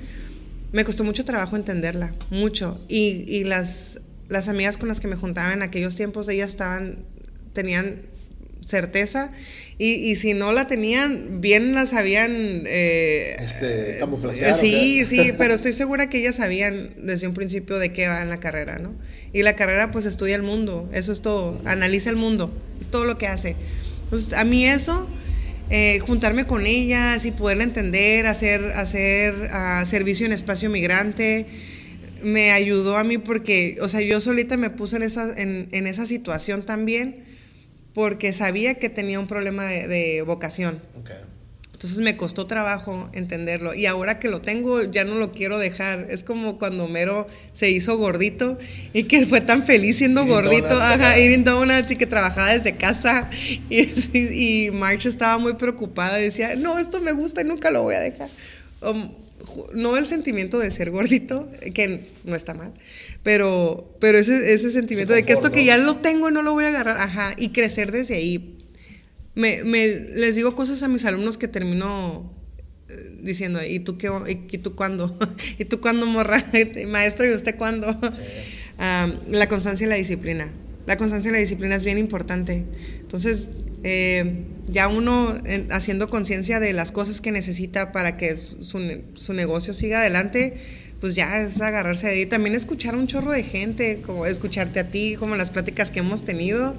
me costó mucho trabajo entenderla, mucho. Y, y las, las amigas con las que me juntaba en aquellos tiempos, ellas estaban, tenían certeza y, y si no la tenían, bien la sabían... eh, Este, eh, camuflajear, ¿o Sí, sí, pero estoy segura que ellas sabían desde un principio de qué va en la carrera, ¿no? Y la carrera pues estudia el mundo, eso es todo, analiza el mundo, es todo lo que hace. Entonces, a mí eso, eh, juntarme con ellas y poderla entender, hacer, hacer ah, servicio en espacio migrante, me ayudó a mí porque, o sea, yo solita me puse en esa, en, en esa situación también porque sabía que tenía un problema de, de vocación. Ok. Entonces me costó trabajo entenderlo y ahora que lo tengo ya no lo quiero dejar. Es como cuando Homero se hizo gordito y que fue tan feliz siendo Eating gordito, donuts, ajá, eating donuts y que trabajaba desde casa y, y March estaba muy preocupada, decía, no, esto me gusta y nunca lo voy a dejar. Um, no el sentimiento de ser gordito, que no está mal, pero, pero ese, ese sentimiento de que esto que ya lo tengo y no lo voy a agarrar, ajá, y crecer desde ahí, me, me- les digo cosas a mis alumnos que termino eh, diciendo, ¿y tú qué, y, y tú cuándo? ¿Y tú cuándo, morra? Maestro, ¿y usted cuándo? Ah, la constancia y la disciplina. La constancia y la disciplina es bien importante. Entonces, eh, ya uno haciendo conciencia de las cosas que necesita para que su, su, negocio siga adelante, pues ya es agarrarse de ahí. También escuchar a un chorro de gente, como escucharte a ti, como las pláticas que hemos tenido.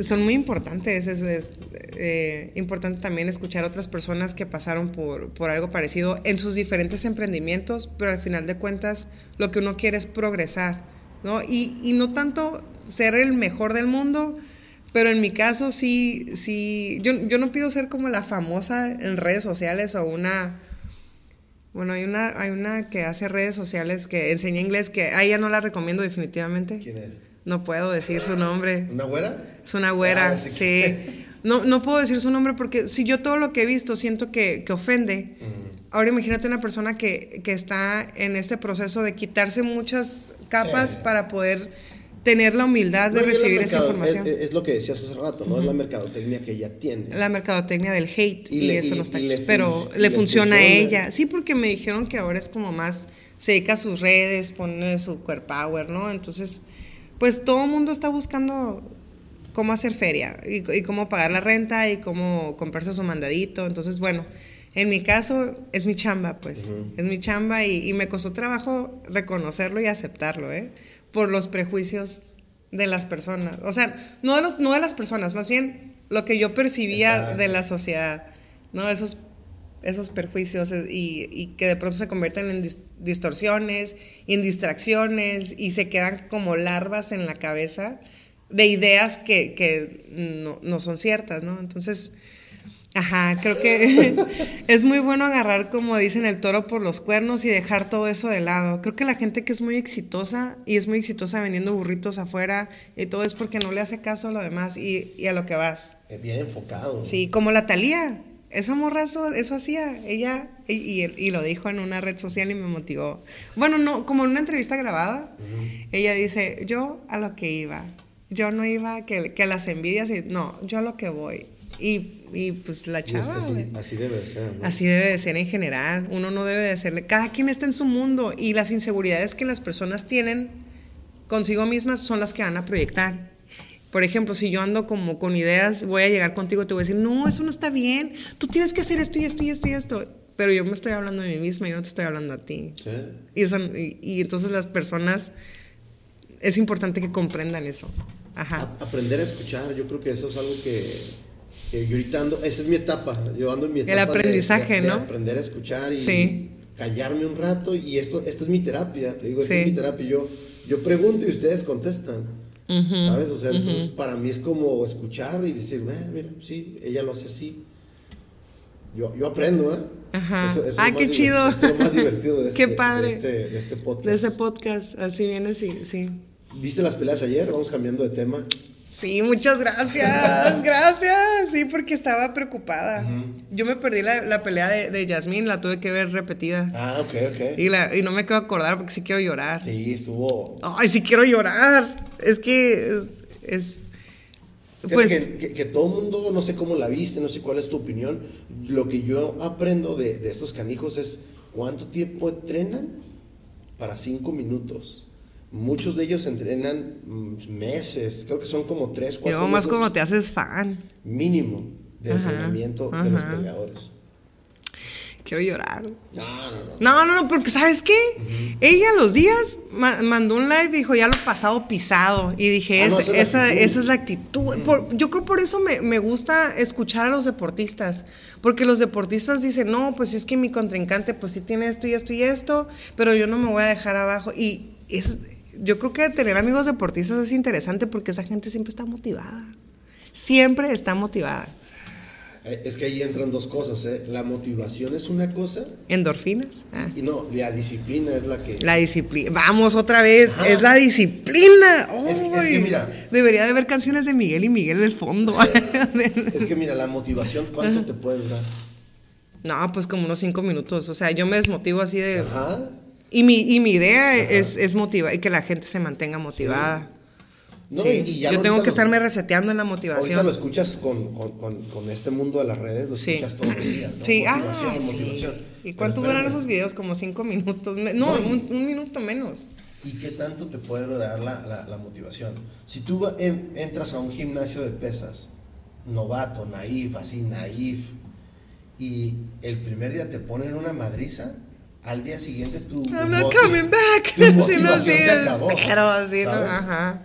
son muy importantes. Es, eh, importante también escuchar a otras personas que pasaron por, por, algo parecido en sus diferentes emprendimientos, pero al final de cuentas lo que uno quiere es progresar, ¿no? Y, y no tanto ser el mejor del mundo, pero en mi caso sí, sí, yo, yo no pido ser como la famosa en redes sociales o una... Bueno, hay una, hay una que hace redes sociales que enseña inglés que a ella no la recomiendo definitivamente. ¿Quién es? No puedo decir su nombre. ¿Una güera? Es una güera, ah, sí. No, no puedo decir su nombre porque si yo todo lo que he visto siento que, que ofende. Ahora imagínate una persona que, que, está en este proceso de quitarse muchas capas para poder tener la humildad de recibir esa información. Es, lo que decías hace rato, ¿no? Es la mercadotecnia que ella tiene. La mercadotecnia del hate y, eso no está Pero le, funciona, a ella. Sí, porque me dijeron que ahora es como más, se dedica a sus redes, pone su core power, ¿no? Entonces, pues todo el mundo está buscando cómo hacer feria y, cómo pagar la renta y cómo comprarse su mandadito. Entonces, bueno, en mi caso es mi chamba, pues. Es mi chamba y, y me costó trabajo reconocerlo y aceptarlo, ¿eh? Por los prejuicios de las personas. O sea, no de, los, no de las personas, más bien lo que yo percibía de la sociedad, ¿no? Esos, esos perjuicios y, y que de pronto se convierten en distorsiones, en distracciones y se quedan como larvas en la cabeza de ideas que, que no, no son ciertas, ¿no? Entonces, Ajá, creo que es muy bueno agarrar, como dicen, el toro por los cuernos y dejar todo eso de lado. Creo que la gente que es muy exitosa y es muy exitosa vendiendo burritos afuera y todo es porque no le hace caso a lo demás y, a lo que vas. Bien enfocado. Sí, como la Talía. Esa morra eso, hacía. Ella, y, lo dijo en una red social y me motivó. Bueno, no, como en una entrevista grabada, ella dice, yo a lo que iba. Yo no iba que, que a las envidias, y, no, yo a lo que voy. Y y pues la chava. así, debe de ser. Así debe de ser en general. Uno no debe de hacerle. Cada quien está en su mundo y las inseguridades que las personas tienen consigo mismas son las que van a proyectar. Por ejemplo, si yo ando como con ideas, voy a llegar contigo y te voy a decir, no, eso no está bien. Tú tienes que hacer esto y esto y esto y esto. Pero yo me estoy hablando de mí misma y no te estoy hablando a ti. Y, y, entonces las personas, es importante que comprendan eso. Ajá. aprender a escuchar, yo creo que eso es algo que que yo ahorita ando, esa es mi etapa, yo ando en mi etapa. El aprendizaje, ¿no? aprender a escuchar y callarme un rato y esto, esto es mi terapia, te digo, esta es mi terapia. Yo, yo pregunto y ustedes contestan, ¿sabes? O sea, entonces para mí es como escuchar y decir, eh, mira, sí, ella lo hace así. Yo, yo aprendo, ¿eh? Ajá. Eso, ah, qué chido. Es lo más divertido de este, qué padre. De, este, de este podcast. De ese podcast, así viene, sí, sí. ¿Viste las peleas ayer? Vamos cambiando de tema. Sí, muchas gracias, gracias. Sí, porque estaba preocupada. Yo me perdí la, pelea de, de Yasmín, la tuve que ver repetida. Ah, ok, ok. Y, la, y no me quiero acordar porque sí quiero llorar. Sí, estuvo. Ay, sí quiero llorar. Es que es. pues, que, todo el mundo, no sé cómo la viste, no sé cuál es tu opinión. Lo que yo aprendo de, de estos canijos es cuánto tiempo entrenan para cinco minutos. Muchos de ellos entrenan mm, meses, creo que son como tres, cuatro Yo más como te haces fan. Mínimo de entrenamiento de los peleadores. Quiero llorar. No, no, no. No, no, no, porque ¿sabes qué? Ella los días mandó un live y dijo, ya lo pasado pisado. Y dije, ah, esa, es la actitud. yo creo por eso me, me, gusta escuchar a los deportistas. Porque los deportistas dicen, no, pues es que mi contrincante, pues sí tiene esto y esto y esto, pero yo no me voy a dejar abajo. Y es, yo creo que tener amigos deportistas es interesante porque esa gente siempre está motivada. Siempre está motivada. Eh, es que ahí entran dos cosas, ¿eh? La motivación es una cosa. Endorfinas. Ah. Y no, la disciplina es la que. La disciplina. Vamos otra vez, es la disciplina. Es, que mira. Debería de haber canciones de Miguel y Miguel del fondo. es que mira, la motivación, ¿cuánto te puede durar? No, pues como unos cinco minutos. O sea, yo me desmotivo así de. Ajá. Y mi, y mi idea es, es motivar y que la gente se mantenga motivada. Sí. Yo tengo que estarme reseteando en la motivación. Ahorita lo escuchas con, con, con, este mundo de las redes, lo escuchas todos los días. Sí, ah, sí. ¿Y cuánto duran esos videos? Como cinco minutos. No, un, minuto menos. ¿Y qué tanto te puede dar la, la, motivación? Si tú entras a un gimnasio de pesas, novato, naif, así, naif, y el primer día te ponen una madriza, al día siguiente tu, I'm not coming back. tu motivación se acabó. ¿sabes? Ajá.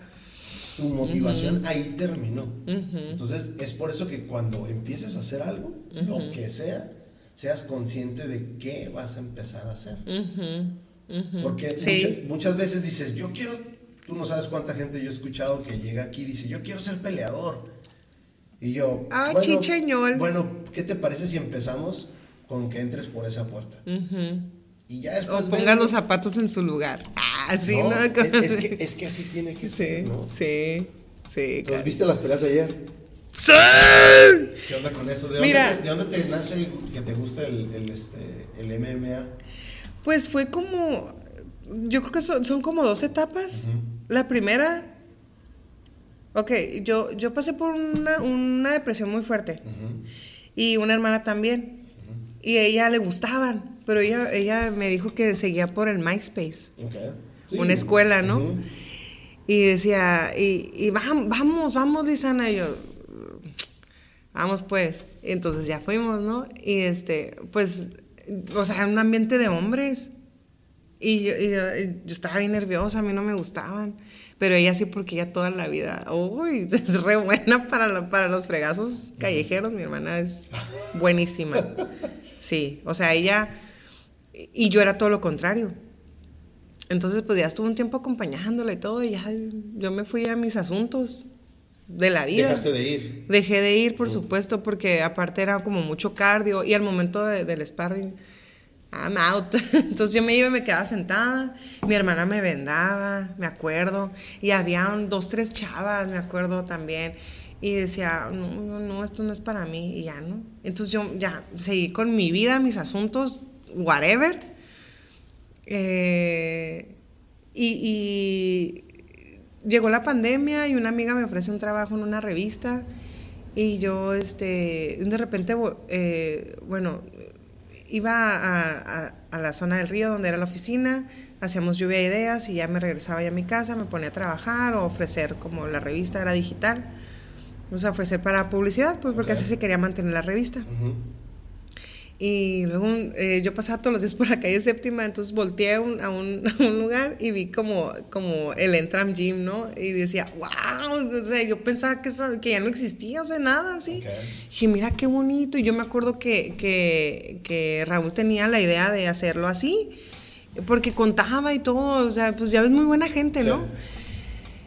Tu motivación ahí terminó. Entonces es por eso que cuando empieces a hacer algo, lo que sea, seas consciente de qué vas a empezar a hacer. Porque muchas, veces dices, yo quiero, tú no sabes cuánta gente yo he escuchado que llega aquí y dice, yo quiero ser peleador. Y yo, ah, bueno, bueno, ¿qué te parece si empezamos con que entres por esa puerta? Y ya después. O pongan los zapatos en su lugar. Ah, sí, ¿no? Es, que, es, que, así tiene que ser. ¿no? Sí, sí. Claro. ¿Viste las peleas ayer? ¡Sí! ¿Qué onda con eso? ¿De, dónde, te nace que te gusta el, el, este, el MMA? Pues fue como, yo creo que son, son como dos etapas. La primera, ok, yo, yo pasé por una, una depresión muy fuerte y una hermana también. Y a ella le gustaban, pero ella, ella me dijo que seguía por el MySpace, una escuela, ¿no? Y decía, y, y vamos, vamos, vamos, dice Ana, y yo, vamos pues. Entonces ya fuimos, ¿no? Y este, pues o sea, un ambiente de hombres. Y yo, estaba bien nerviosa, a mí no me gustaban. Pero ella sí, porque ella toda la vida, uy, es re buena para, para los fregazos callejeros. Mi hermana es buenísima. Sí, o sea, ella. Y yo era todo lo contrario. Entonces, pues ya estuve un tiempo acompañándola y todo, y ya yo me fui a mis asuntos de la vida. Dejaste de ir. Dejé de ir, por supuesto, porque aparte era como mucho cardio y al momento del sparring, I'm out. Entonces yo me iba y me quedaba sentada, mi hermana me vendaba, me acuerdo, y había dos, tres chavas, me acuerdo también. Y decía, no, no, no, esto no es para mí, y ya, ¿no? Entonces yo ya seguí con mi vida, mis asuntos, whatever. Eh, y llegó la pandemia y una amiga me ofrece un trabajo en una revista y yo, este, de repente, eh, bueno, iba a, a, la zona del río donde era la oficina, hacíamos lluvia de ideas y ya me regresaba ya a mi casa, me ponía a trabajar o ofrecer, como la revista era digital, o sea, ofrecer para publicidad, pues porque así se quería mantener la revista. Y luego eh, yo pasaba todos los días por la calle séptima, entonces volteé a un, a un, lugar y vi como, como el Entram Gym, ¿no? Y decía, wow, o sea, yo pensaba que, que ya no existía, o sea, nada así. Dije, mira qué bonito. Y yo me acuerdo que, que, que Raúl tenía la idea de hacerlo así, porque contaba y todo, o sea, pues ya ves muy buena gente, ¿no?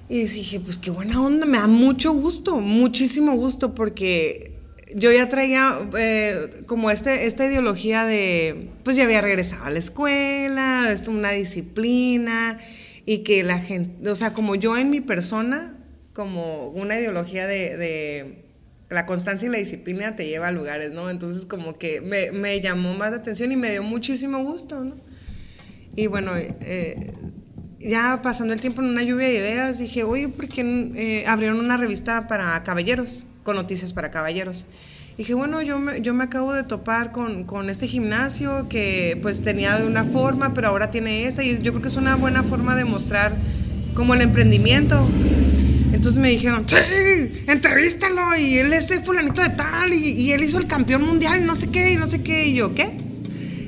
Y dije, pues qué buena onda, me da mucho gusto, muchísimo gusto, porque yo ya traía eh, como este, esta ideología de, pues ya había regresado a la escuela, esto una disciplina y que la gente, o sea, como yo en mi persona, como una ideología de, la constancia y la disciplina te lleva a lugares, ¿no? Entonces como que me, llamó más la atención y me dio muchísimo gusto, ¿no? Y bueno, eh, ya pasando el tiempo en una lluvia de ideas, dije, oye, ¿por qué eh, abrieron una revista para caballeros? Con noticias para caballeros. dije, bueno, yo me, yo me acabo de topar con, con, este gimnasio que pues tenía de una forma, pero ahora tiene esta, y yo creo que es una buena forma de mostrar como el emprendimiento. Entonces me dijeron, sí, entrevístalo, y él es el fulanito de tal, y, y él hizo el campeón mundial, no sé qué, y no sé qué, y yo, ¿qué?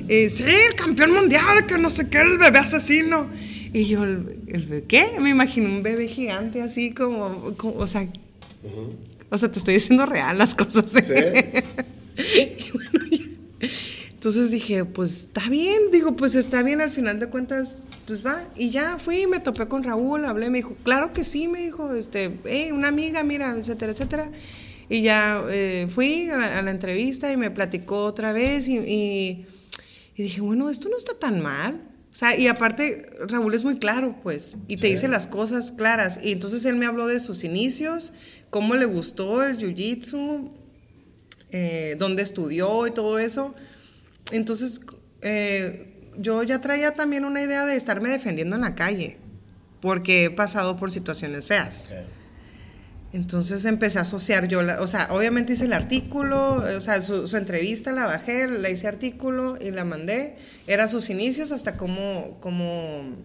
Y, sí, el campeón mundial, que no sé qué, el bebé asesino. Y yo, ¿el, el qué? Me imagino un bebé gigante así como, o sea, o sea, te estoy diciendo real las cosas. entonces dije, pues está bien, digo, pues está bien, al final de cuentas, pues va. Y ya fui, me topé con Raúl, hablé, me dijo, claro que sí, me dijo, este, hey, una amiga, mira, etcétera, etcétera. Y ya eh, fui a la, entrevista y me platicó otra vez y, y, dije, bueno, esto no está tan mal. O sea, y aparte, Raúl es muy claro, pues, y te dice las cosas claras. Y entonces él me habló de sus inicios, cómo le gustó el jiu-jitsu, eh, dónde estudió y todo eso. Entonces, eh, yo ya traía también una idea de estarme defendiendo en la calle, porque he pasado por situaciones feas. Entonces empecé a asociar yo, o sea, obviamente hice el artículo, o sea, su, entrevista la bajé, la hice artículo y la mandé. Era sus inicios hasta cómo, cómo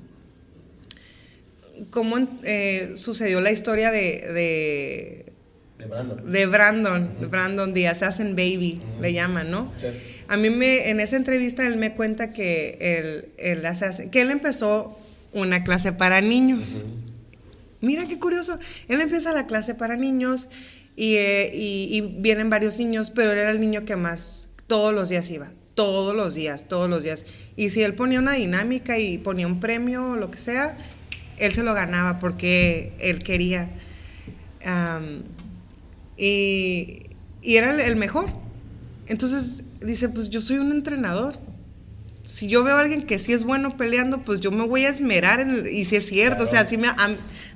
cómo eh, sucedió la historia de, de Brandon. De Brandon, Brandon The Assassin Baby, le llaman, ¿no? A mí me, en esa entrevista él me cuenta que, el, el que él empezó una clase para niños. Mira qué curioso. Él empieza la clase para niños eh, y, y, vienen varios niños, pero él era el niño que más todos los días iba. Todos los días, todos los días. Y si él ponía una dinámica y ponía un premio o lo que sea, él se lo ganaba porque él quería. y, era el, mejor. Entonces dice, pues yo soy un entrenador. Si yo veo a alguien que sí es bueno peleando, pues yo me voy a esmerar y si es cierto, o sea, si me,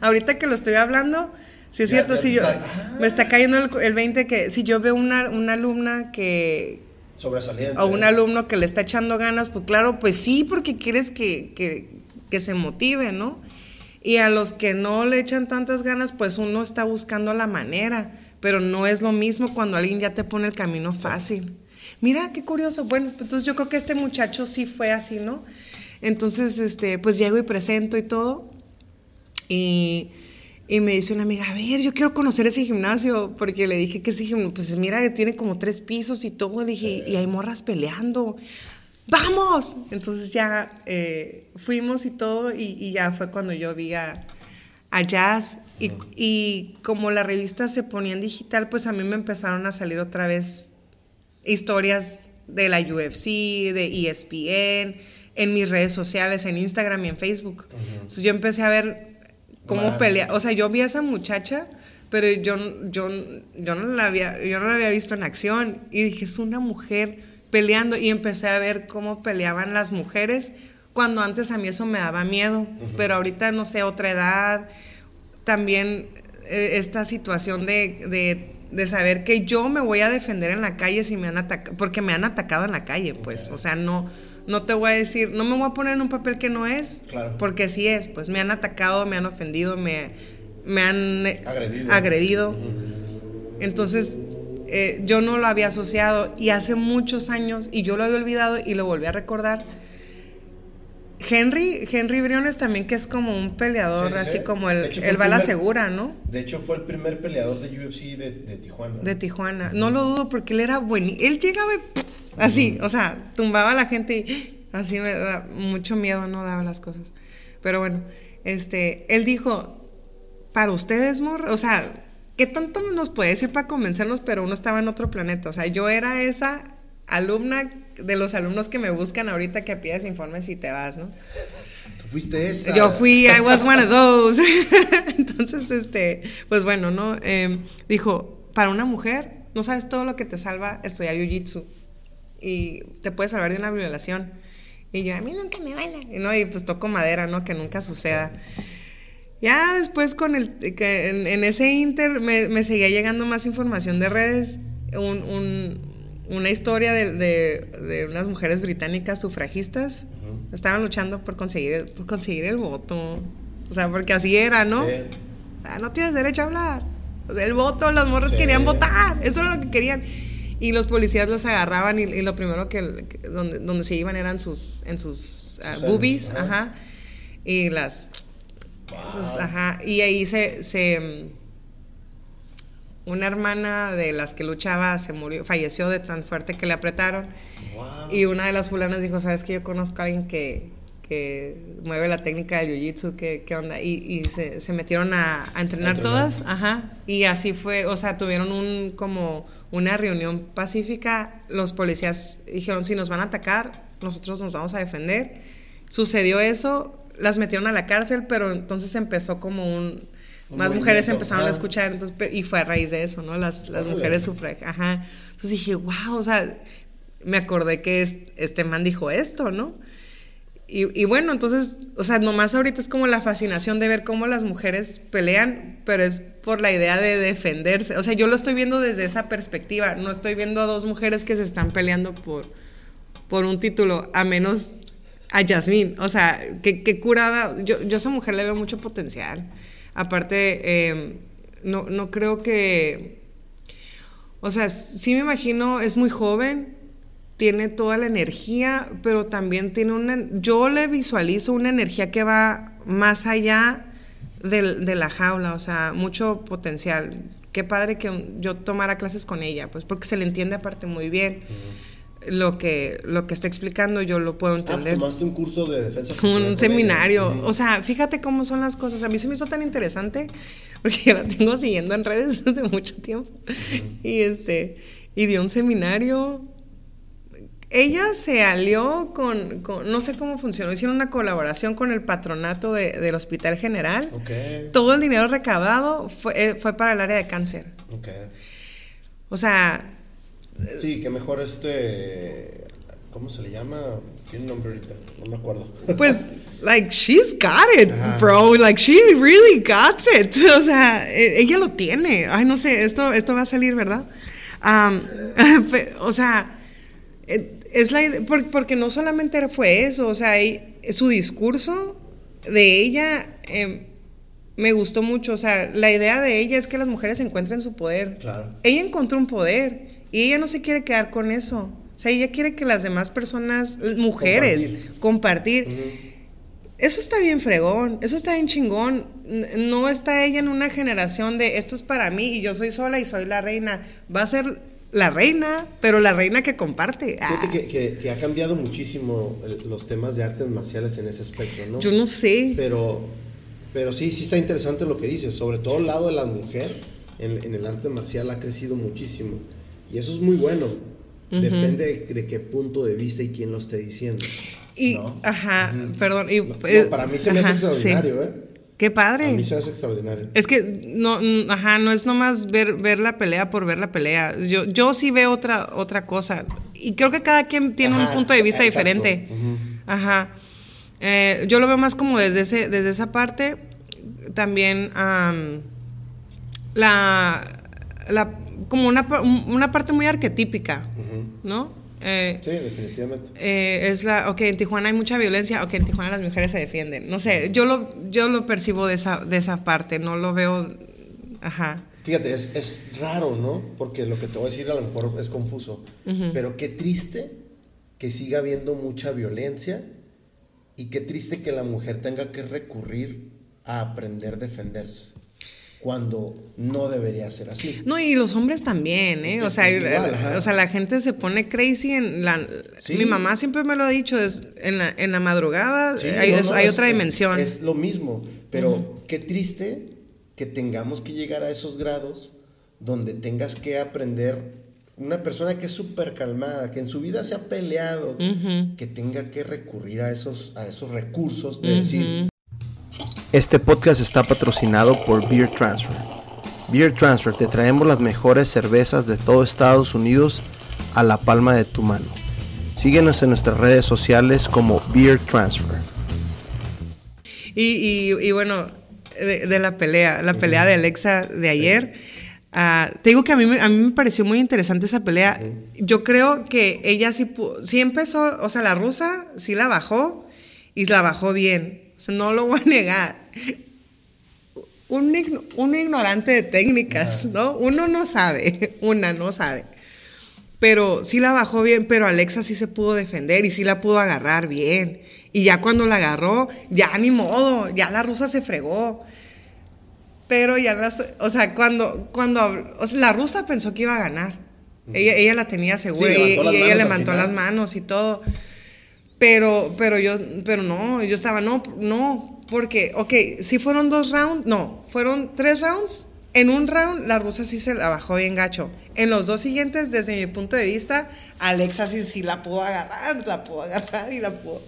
ahorita que lo estoy hablando, si es cierto, si yo, me está cayendo el, 20 que si yo veo una, una alumna que, sobresaliente. O un alumno que le está echando ganas, pues claro, pues sí, porque quieres que, que, que, se motive, ¿no? Y a los que no le echan tantas ganas, pues uno está buscando la manera, pero no es lo mismo cuando alguien ya te pone el camino fácil. Mira, qué curioso. Bueno, entonces yo creo que este muchacho sí fue así, ¿no? Entonces, este, pues llego y presento y todo. Y, y me dice una amiga, a ver, yo quiero conocer ese gimnasio, porque le dije que ese gimnasio, pues mira, tiene como tres pisos y todo. Le dije, y hay morras peleando vamos. Entonces ya eh, fuimos y todo y, ya fue cuando yo vi a, Jazz y, como la revista se ponía en digital, pues a mí me empezaron a salir otra vez historias de la UFC, de ESPN, en mis redes sociales, en Instagram y en Facebook. Entonces yo empecé a ver cómo pelea. O sea, yo vi a esa muchacha, pero yo, yo, yo, no la había, yo no la había visto en acción y dije, es una mujer peleando y empecé a ver cómo peleaban las mujeres cuando antes a mí eso me daba miedo, pero ahorita no sé, otra edad, también eh, esta situación de, de, saber que yo me voy a defender en la calle si me han atacado, porque me han atacado en la calle, pues, o sea, no, no te voy a decir, no me voy a poner en un papel que no es, porque sí es, pues me han atacado, me han ofendido, me, me han agredido. Entonces, eh, yo no lo había asociado y hace muchos años, y yo lo había olvidado y lo volví a recordar. Henry, Henry Briones también, que es como un peleador, así como el, el bala segura, ¿no? De hecho, fue el primer peleador de UFC de, Tijuana. De Tijuana. No lo dudo porque él era bueno. Él llegaba así, o sea, tumbaba a la gente y así me da mucho miedo, no daba las cosas. Pero bueno, este, él dijo, para ustedes, mor, o sea, ¿qué tanto nos puede decir para convencernos? Pero uno estaba en otro planeta. O sea, yo era esa alumna de los alumnos que me buscan ahorita que pides informes y te vas, ¿no? Tú fuiste esa. Yo fui, I was one of those. Entonces, este, pues bueno, ¿no? Em, dijo, para una mujer, no sabes todo lo que te salva estudiar Jiu-Jitsu. Y te puede salvar de una violación. Y yo, a mí nunca me bailan. Y, ¿no? y pues toco madera, ¿no? Que nunca suceda. Ya después con el, que en, ese inter me, seguía llegando más información de redes, una historia de, unas mujeres británicas sufragistas, estaban luchando por conseguir, por conseguir el voto, o sea, porque así era, ¿no? Ah, no tienes derecho a hablar. El voto, las morras querían votar, eso era lo que querían. Y los policías los agarraban y, lo primero que, donde, donde se iban eran sus, en sus uh, boobies, ajá. Y las ajá, y ahí se, se, una hermana de las que luchaba se murió, falleció de tan fuerte que le apretaron. Y una de las fulanas dijo, ¿sabes que yo conozco a alguien que, que mueve la técnica del jiu-jitsu? ¿qué, ¿qué, onda? Y, y se, se, metieron a, a entrenar, todas, ajá. Y así fue, o sea, tuvieron un como una reunión pacífica. Los policías dijeron, si nos van a atacar, nosotros nos vamos a defender. Sucedió eso, las metieron a la cárcel, pero entonces empezó como un... más mujeres empezaron a escuchar, entonces, y fue a raíz de eso, ¿no? Las, las mujeres sufragistas, ajá. Entonces dije, wow, o sea, me acordé que este man dijo esto, ¿no? Y, y, bueno, entonces, o sea, nomás ahorita es como la fascinación de ver cómo las mujeres pelean, pero es por la idea de defenderse. O sea, yo lo estoy viendo desde esa perspectiva. No estoy viendo a dos mujeres que se están peleando por, por un título, a menos a Yasmín. O sea, qué, curada. Yo, yo a esa mujer le veo mucho potencial. Aparte, em, no, no creo que... O sea, sí me imagino, es muy joven, tiene toda la energía, pero también tiene una... Yo le visualizo una energía que va más allá de, la jaula, o sea, mucho potencial. Qué padre que yo tomara clases con ella, pues porque se le entiende aparte muy bien. Lo que, lo que está explicando yo lo puedo ah, entender. Ah, tomaste un curso de defensa Un seminario. O sea, fíjate cómo son las cosas. A mí se me hizo tan interesante porque la tengo siguiendo en redes desde mucho tiempo. Y este, y dio un seminario ella se alió con, no sé cómo funcionó, hicieron una colaboración con el patronato del Hospital General. Todo el dinero recaudado eh, fue, para el área de cáncer. O sea... Sí, que mejor este... ¿Cómo se le llama? Tiene un nombre ahorita, no me acuerdo. Pues, like, she's got it, bro. Like, she really got it. O sea, e, ella lo tiene. Ay, no sé, esto, esto va a salir, ¿verdad? o sea, eh, es la porque no solamente fue eso, o sea, su discurso de ella em, me gustó mucho, o sea, la idea de ella es que las mujeres encuentren su poder. Claro. Ella encontró un poder y ella no se quiere quedar con eso. O sea, ella quiere que las demás personas, mujeres, compartir. Eso está bien fregón, eso está bien chingón. No está ella en una generación de esto es para mí y yo soy sola y soy la reina. Va a ser la reina, pero la reina que comparte. Ah. que, ha cambiado muchísimo los temas de artes marciales en ese aspecto, ¿no? Yo no sé. Pero, pero sí, sí está interesante lo que dices. Sobre todo el lado de la mujer en, el arte marcial ha crecido muchísimo. Y eso es muy bueno. Depende de, qué punto de vista y quién lo esté diciendo. Y, ajá, perdón. Y, para mí se me hace extraordinario, ¿eh? Qué padre. A mí se hace extraordinario. Es que no, ajá, no es nomás ver, ver la pelea por ver la pelea. Yo, yo sí veo otra, otra cosa. Y creo que cada quien tiene un punto de vista diferente. Ajá. Eh, yo lo veo más como desde, ese, desde esa parte. También la, la, como una, una parte muy arquetípica, ¿no? Eh, sí, definitivamente. Eh, es la, ok, en Tijuana hay mucha violencia, ok, en Tijuana las mujeres se defienden. No sé, yo lo, yo lo percibo de esa, de esa parte, no lo veo, ajá. Fíjate, es, es raro, ¿no? Porque lo que te voy a decir a lo mejor es confuso, pero qué triste que siga habiendo mucha violencia y qué triste que la mujer tenga que recurrir a aprender a defenderse cuando no debería ser así. No, y los hombres también, ¿eh? O sea, o sea la gente se pone crazy en la... Mi mamá siempre me lo ha dicho, es, en, la, en la madrugada hay, otra dimensión. Es, lo mismo, pero qué triste que tengamos que llegar a esos grados donde tengas que aprender una persona que es súper calmada, que en su vida se ha peleado, que tenga que recurrir a esos, a esos recursos de decir, este podcast está patrocinado por Beer Transfer. Beer Transfer, te traemos las mejores cervezas de todo Estados Unidos a la palma de tu mano. Síguenos en nuestras redes sociales como Beer Transfer. Y, bueno, de, la pelea, la pelea de Alexa de ayer. Ah, te digo que a mí, a mí me pareció muy interesante esa pelea. Yo creo que ella sí, sí empezó, o sea, la rusa sí la bajó y la bajó bien no lo voy a negar. Un, ignorante de técnicas, ¿no? Uno no sabe, una no sabe. Pero sí la bajó bien, pero Alexa sí se pudo defender y sí la pudo agarrar bien. Y ya cuando la agarró, ya ni modo, ya la rusa se fregó. Pero ya las, o sea, cuando, cuando, la rusa pensó que iba a ganar. ella, la tenía segura y, ella levantó las manos y todo. Pero, pero yo, pero no, yo estaba, no, no, porque, ok, si fueron dos rounds, no, fueron tres rounds. En un round, la rusa sí se la bajó bien gacho. En los dos siguientes, desde mi punto de vista, Alexa sí, sí la pudo agarrar, la pudo agarrar y la pudo.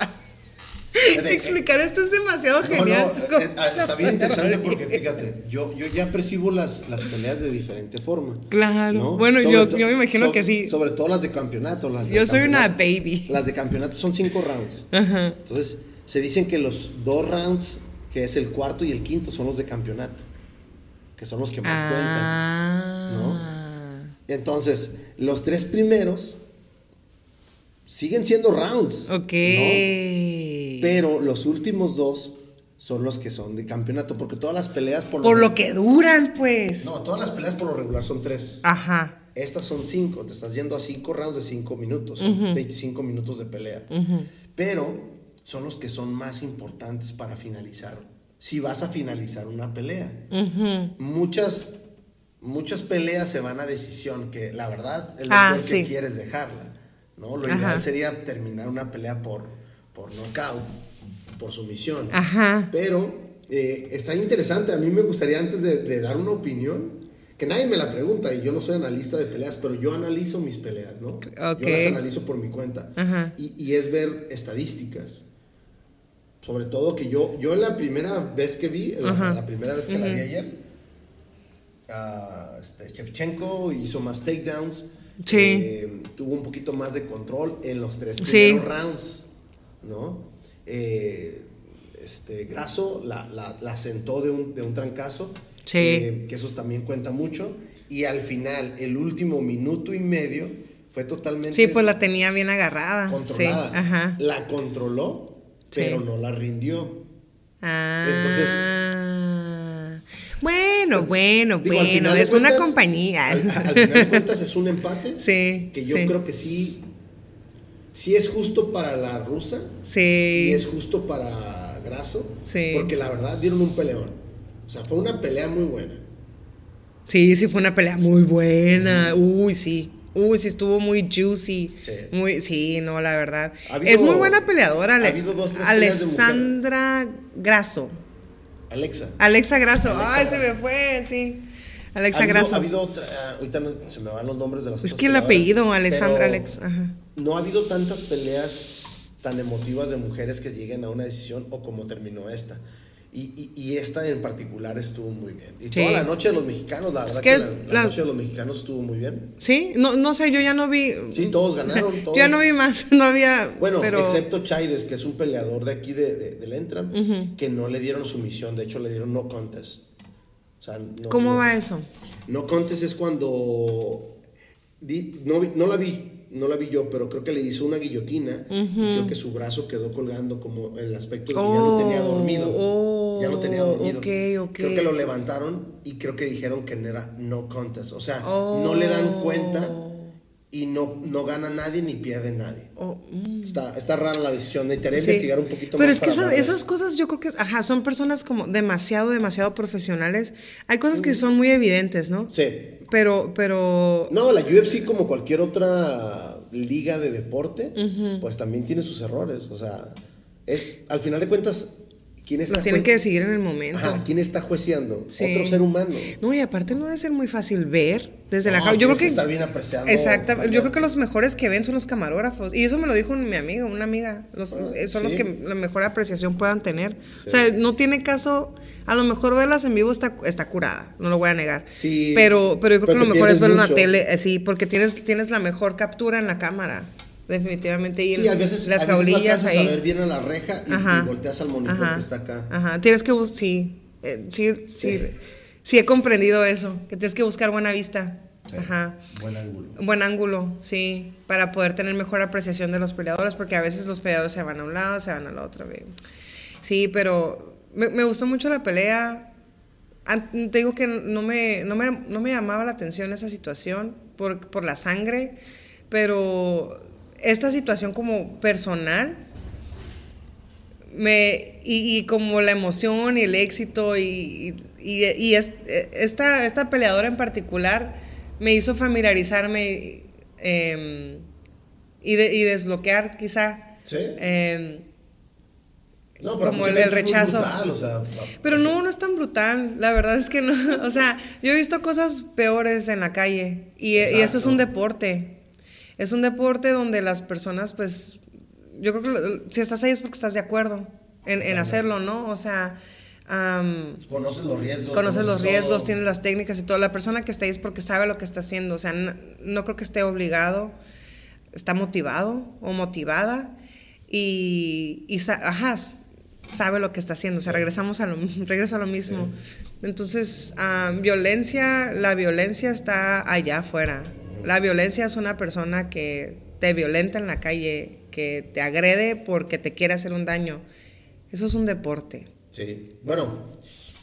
Explicar esto es demasiado genial. Eh, ah, está bien interesante porque fíjate, yo, yo ya percibo las, las peleas de diferente forma. Claro. Bueno, yo, yo, me imagino que sí. Sobre todo las de campeonato. Las yo soy una baby. Las de campeonato son cinco rounds. Entonces, se dicen que los dos rounds, que es el cuarto y el quinto, son los de campeonato. Que son los que más cuentan. ¿no? Ah. Entonces, los tres primeros siguen siendo rounds. Ok. Pero los últimos dos son los que son de campeonato, porque todas las peleas por, por lo, que duran, pues. No, todas las peleas por lo regular son tres. Ajá. Estas son cinco, te estás yendo a cinco rounds de cinco minutos, 25 minutos de pelea. Pero son los que son más importantes para finalizar si vas a finalizar una pelea. Muchas muchas peleas se van a decisión que la verdad es lo Ah, sí. que quieres dejarla, ¿no? Lo Ajá. ideal sería terminar una pelea por por knockout, por sumisión. Ajá. Pero eh, está interesante. A mí me gustaría, antes de, de dar una opinión, que nadie me la pregunta, y yo no soy analista de peleas, pero yo analizo mis peleas, ¿no? Ok. Yo las analizo por mi cuenta. Ajá. Y, y es ver estadísticas. Sobre todo que yo, yo la primera vez que vi, la, primera vez que la vi ayer, ah, este, Shevchenko hizo más takedowns. Sí. eh, tuvo un poquito más de control en los tres Sí. primeros rounds, ¿no? Eh, este, Grasso la, la, la sentó de un, de un trancazo, Sí. eh, que eso también cuenta mucho. Y al final, el último minuto y medio fue totalmente Sí, pues la tenía bien agarrada. controlada. Sí, ajá. La controló, pero no la rindió. Ah. Entonces- Bueno, bueno, Digo, bueno, es una compañía. Al, al final de cuentas es un empate. Sí, Que yo sí. creo que sí. Sí es justo para la rusa. Sí. Y es justo para Grasso. Sí. Porque la verdad dieron un peleón. O sea, fue una pelea muy buena. Sí, sí fue una pelea muy buena. Uy, sí. Uy, sí estuvo muy juicy. Sí. Muy, sí, no, la verdad. Ha habido- es muy buena peleadora. Ale- ha habido dos, Alessandra Grasso. Alexa. Alexa Grasso. Alexa Ay, se me fue, sí. Ha Alexa habido, Grasso. ha habido otra. ah, Ahorita no- se me van los nombres de las es que el apellido, Alessandra pero Alex. Ajá. No ha habido tantas peleas tan emotivas de mujeres que lleguen a una decisión o como terminó esta. Y, y- y esta en particular estuvo muy bien. Y Sí. toda la noche de los mexicanos, la verdad que que, la, noche de los mexicanos estuvo muy bien. Sí, no, no sé, yo ya no vi. Sí, todos ganaron. Todos. Ya no vi más, no había. Bueno, pero, excepto Chaides, que es un peleador de aquí de, de- del Entram, que no le dieron sumisión, de hecho le dieron no contest. O sea, no- ¿Cómo no- va eso? No contest es cuando di- no, no la vi, no la vi yo, pero creo que le hizo una guillotina y creo que su brazo quedó colgando como el aspecto de que ya lo tenía dormido. oh, ya lo tenía dormido. ok. Creo que lo levantaron y creo que dijeron que no era no contest. O sea, no le dan cuenta y no, no gana nadie ni pierde nadie. Oh, mm. Está, está rara la decisión. Necesitaría Sí. investigar un poquito Pero más. es que esas, cosas yo creo que, ajá, son personas como demasiado, demasiado profesionales. Hay cosas que son muy evidentes, ¿no? Sí. Pero, pero, No, la UFC como cualquier otra liga de deporte, pues también tiene sus errores. O sea, es, al final de cuentas, ¿quién está lo tienen que decidir en el momento. Ajá, ¿quién está jueceando? Sí. Otro ser humano. No, y aparte no debe ser muy fácil ver desde la jaula. Yo creo que, estar bien apreciando Exacto. Yo creo que los mejores que ven son los camarógrafos. Y eso me lo dijo mi amiga, una amiga. Los, Ah, eh, son los que la mejor apreciación puedan tener. Sí. O sea, no tiene caso. A lo mejor verlas en vivo está, está curada, no lo voy a negar. Sí, Pero, pero yo creo pero que lo mejor es la mucho. tele, eh, sí, porque tienes, tienes la mejor captura en la cámara. Definitivamente. Y Sí, a veces, las a veces jaulillas ahí. a ver bien a la reja y, volteas al monitor Ajá. que está acá. Ajá, tienes que buscar, sí, eh, sí, sí, Sí. sí, he comprendido eso, que tienes que buscar buena vista. Sí, Ajá. Buen ángulo. Buen ángulo, sí, para poder tener mejor apreciación de los peleadores, porque a veces los peleadores se van a un lado, se van al otro. Sí, pero me, me gustó mucho la pelea. Te digo que no me, no me, no me llamaba la atención esa situación por, por la sangre, pero esta situación como personal, me, y, y como la emoción y el éxito y, y, y es- esta, esta peleadora en particular me hizo familiarizarme em, y, de- y desbloquear quizá Sí. em, No, pero como mucha el- rechazo. brutal, o sea, pero no, no es tan brutal, la verdad es que no, o sea, yo he visto cosas peores en la calle y, y eso es un deporte, es un deporte donde las personas pues, yo creo que si estás ahí es porque estás de acuerdo en, en hacerlo, ¿no? O sea, am, conoces los riesgos. conoces los todo. riesgos, tienes las técnicas y todo, la persona que está ahí es porque sabe lo que está haciendo, o sea, no, no creo que esté obligado, está motivado o motivada y, y ajá, sabe lo que está haciendo. O sea, regresamos a lo, regreso a lo mismo. Entonces, ah, violencia, la violencia está allá afuera. La violencia es una persona que te violenta en la calle, que te agrede porque te quiere hacer un daño. Eso es un deporte. Sí. Bueno,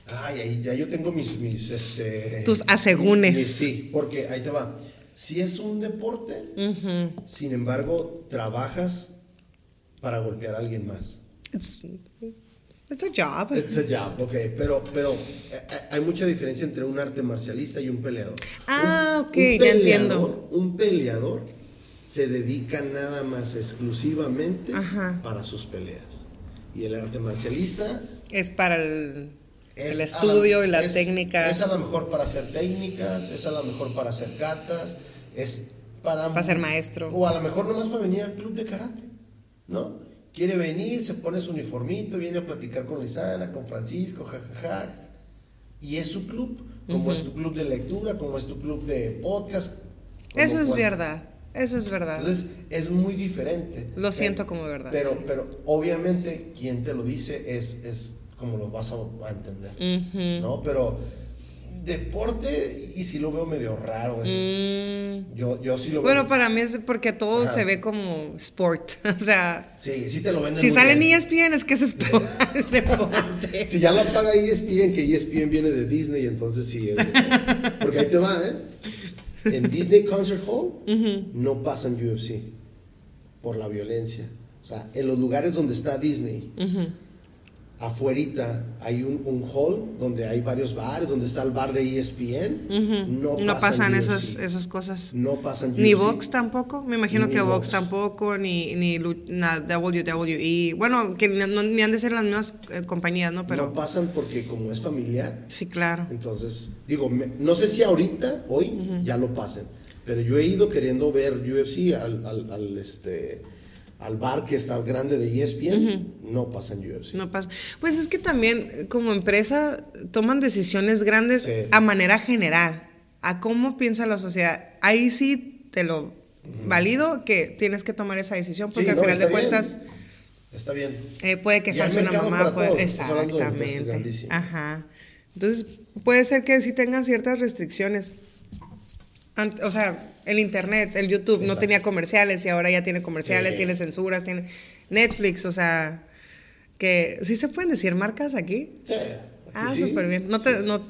ay, ahí ya yo tengo mis, mis, este... Tus asegúnes. mis- sí, porque ahí te va. Si es un deporte, sin embargo, trabajas para golpear a alguien más. It's a job. It's a job, ok. Pero, pero eh, eh, hay mucha diferencia entre un arte marcialista y un peleador. Ah, ok, ya entiendo. Un peleador se dedica nada más exclusivamente para sus peleas. Y el arte marcialista... Es para el, el estudio y la técnica. Es a lo mejor para hacer técnicas, es a lo mejor para hacer gatas, es para... Para ser maestro. O a lo mejor nomás para venir al club de karate, ¿no? Quiere venir, se pone su uniformito, viene a platicar con Lisana, con Francisco, jajaja. Y es su club, como es tu club de lectura, como es tu club de podcast. Eso es verdad, eso es verdad. Entonces es muy diferente. Lo siento como verdad. Pero, pero obviamente quien te lo dice es, es como lo vas a, entender. ¿No? Pero deporte y si lo veo medio raro. Mm. Yo, yo sí lo veo. Bueno, para mí es porque todo se ve como sport. o sea. Sí, sí te lo venden. Si sale en ESPN es que es, sport, deporte. si ya lo paga ESPN, que ESPN viene de Disney, entonces sí. Es, porque ahí te va, ¿eh? En Disney Concert Hall no pasan UFC por la violencia. O sea, en los lugares donde está Disney afuerita hay un, un, hall donde hay varios bares, donde está el bar de ESPN. No, pasan, esas, esas cosas. No pasan Ni Vox tampoco. Me imagino que Vox. tampoco, ni, ni WWE. Bueno, que ni, han de ser las mismas eh, compañías, ¿no? Pero, no pasan porque como es familiar. Sí, claro. Entonces, digo, no sé si ahorita, hoy, ya lo pasen. Pero yo he ido queriendo ver UFC al, al, al este al bar que está grande de ESPN, no pasa en UFC. No pasa. Pues es que también como empresa toman decisiones grandes a manera general, a cómo piensa la sociedad. Ahí sí te lo valido que tienes que tomar esa decisión porque al final de cuentas... Está bien. Eh, puede quejarse una mamá. Puede, exactamente. Ajá. Entonces, puede ser que sí tengan ciertas restricciones. o sea, el internet, el YouTube no tenía comerciales y ahora ya tiene comerciales, tiene censuras, tiene Netflix, o sea, que sí se pueden decir marcas aquí. Sí. Ah, súper bien. ¿No te, no,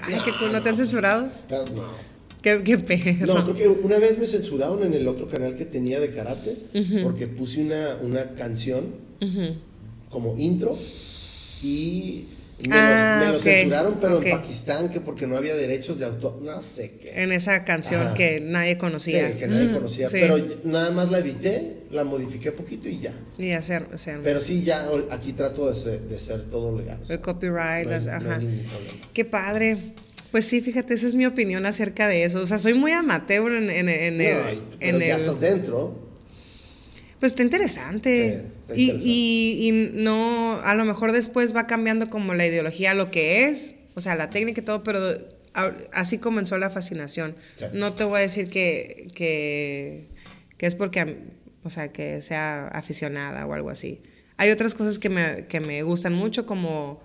ay, qué ¿no te han censurado? No. Qué, qué pedo. No, porque una vez me censuraron en el otro canal que tenía de karate porque puse una, una canción como intro y me, lo ah, censuraron, pero en Pakistán, que porque no había derechos de autor, no sé qué. En esa canción que nadie conocía. que nadie conocía, pero nada más la edité, la modifiqué poquito y ya. Y hacer, Pero sí, ya aquí trato de ser, de ser todo legal. El copyright, ajá. Qué padre. Pues sí, fíjate, esa es mi opinión acerca de eso. O sea, soy muy amateur en, en, en, el, ya estás dentro. Pues está interesante. Y, y, y, no, a lo mejor después va cambiando como la ideología, lo que es, o sea, la técnica y todo, pero así comenzó la fascinación. No te voy a decir que, que, que, es porque, o sea, que sea aficionada o algo así. Hay otras cosas que me, que me gustan mucho, como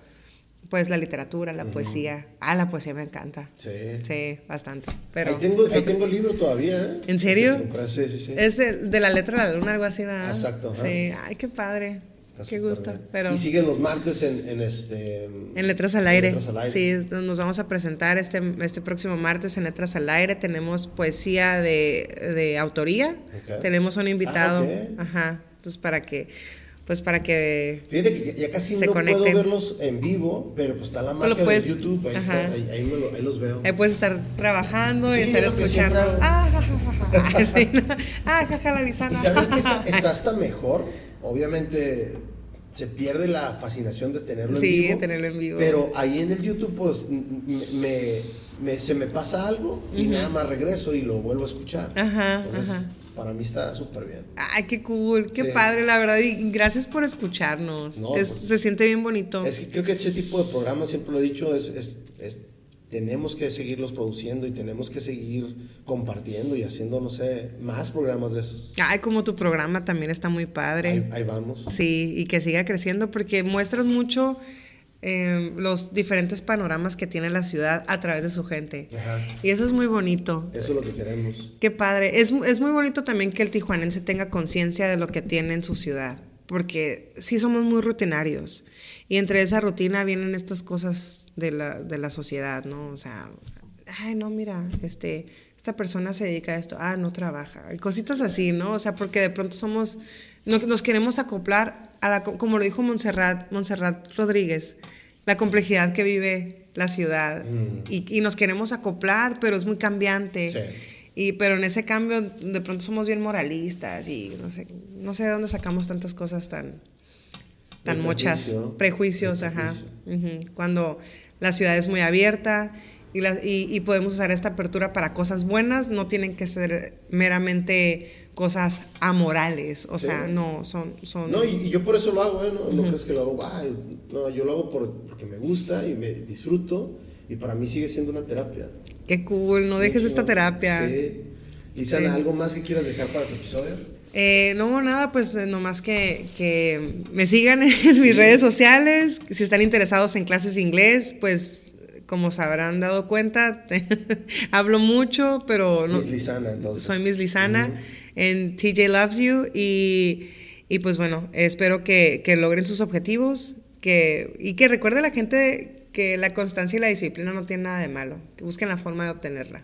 pues la literatura, la poesía. Ah, la poesía me encanta. Sí. Sí, bastante. Pero, ahí tengo, ahí tengo el libro todavía. ¿eh? ¿En serio? Sí, sí, sí. Es el de la letra de la luna, algo así, ¿verdad? Exacto. Sí, ay, qué padre. qué gusto. Pero... Y siguen los martes en, en este... En Letras al Aire. Letras al Aire. Sí, nos vamos a presentar este, este próximo martes en Letras al Aire. Tenemos poesía de, de autoría. Tenemos un invitado. Ah, Ajá. Entonces, para que pues para que Fíjate que ya casi no puedo verlos en vivo, pero pues está la magia de YouTube, ahí, está, ahí, los veo. Ahí puedes estar trabajando y estar escuchando. Ah, jajaja. ah, jaja, la lisana. Y sabes que está, está, hasta mejor, obviamente se pierde la fascinación de tenerlo en vivo. Sí, tenerlo en vivo. Pero ahí en el YouTube, pues me, me, se me pasa algo y nada más regreso y lo vuelvo a escuchar. Ajá, ajá para mí está súper bien. Ay, qué cool, qué padre, la verdad. Y gracias por escucharnos. Pues, se siente bien bonito. Es que creo que ese tipo de programas, siempre lo he dicho, es, es, tenemos que seguirlos produciendo y tenemos que seguir compartiendo y haciendo, no sé, más programas de esos. Ay, como tu programa también está muy padre. Ahí, ahí vamos. Sí, y que siga creciendo porque muestras mucho Em, los diferentes panoramas que tiene la ciudad a través de su gente. Y eso es muy bonito. Eso es lo que queremos. Qué padre. Es, es muy bonito también que el tijuanense tenga conciencia de lo que tiene en su ciudad, porque sí somos muy rutinarios. Y entre esa rutina vienen estas cosas de la, de la sociedad, ¿no? O sea, ay, no, mira, este, esta persona se dedica a esto, ah, no trabaja. Cositas así, ¿no? O sea, porque de pronto somos, no, nos queremos acoplar a la, como lo dijo Montserrat, Montserrat Rodríguez, la complejidad que vive la ciudad. Mm. Y, y, nos queremos acoplar, pero es muy cambiante. Sí. Y, pero en ese cambio, de pronto somos bien moralistas y no sé, no sé de dónde sacamos tantas cosas tan, tan muchas prejuicios, ajá. Cuando la ciudad es muy abierta y, y, podemos usar esta apertura para cosas buenas, no tienen que ser meramente cosas amorales, o sea, no, son... son no, y, yo por eso lo hago, ¿eh? No, no crees que lo hago, no, yo lo hago porque me gusta y me disfruto y para mí sigue siendo una terapia. Qué cool, no dejes esta terapia. Sí. Lisana, ¿algo más que quieras dejar para tu episodio? Eh, no, nada, pues eh, nomás que, que me sigan en mis redes sociales. Si están interesados en clases de inglés, pues como se habrán dado cuenta, hablo mucho, pero no. Miss Lisana, entonces. Soy Miss Lisana en TJ Loves You y, y pues bueno, espero que, que, logren sus objetivos que, y que recuerde la gente que la constancia y la disciplina no tienen nada de malo, que busquen la forma de obtenerla.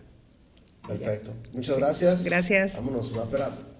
Perfecto. Muchas gracias. Gracias. Vámonos, up.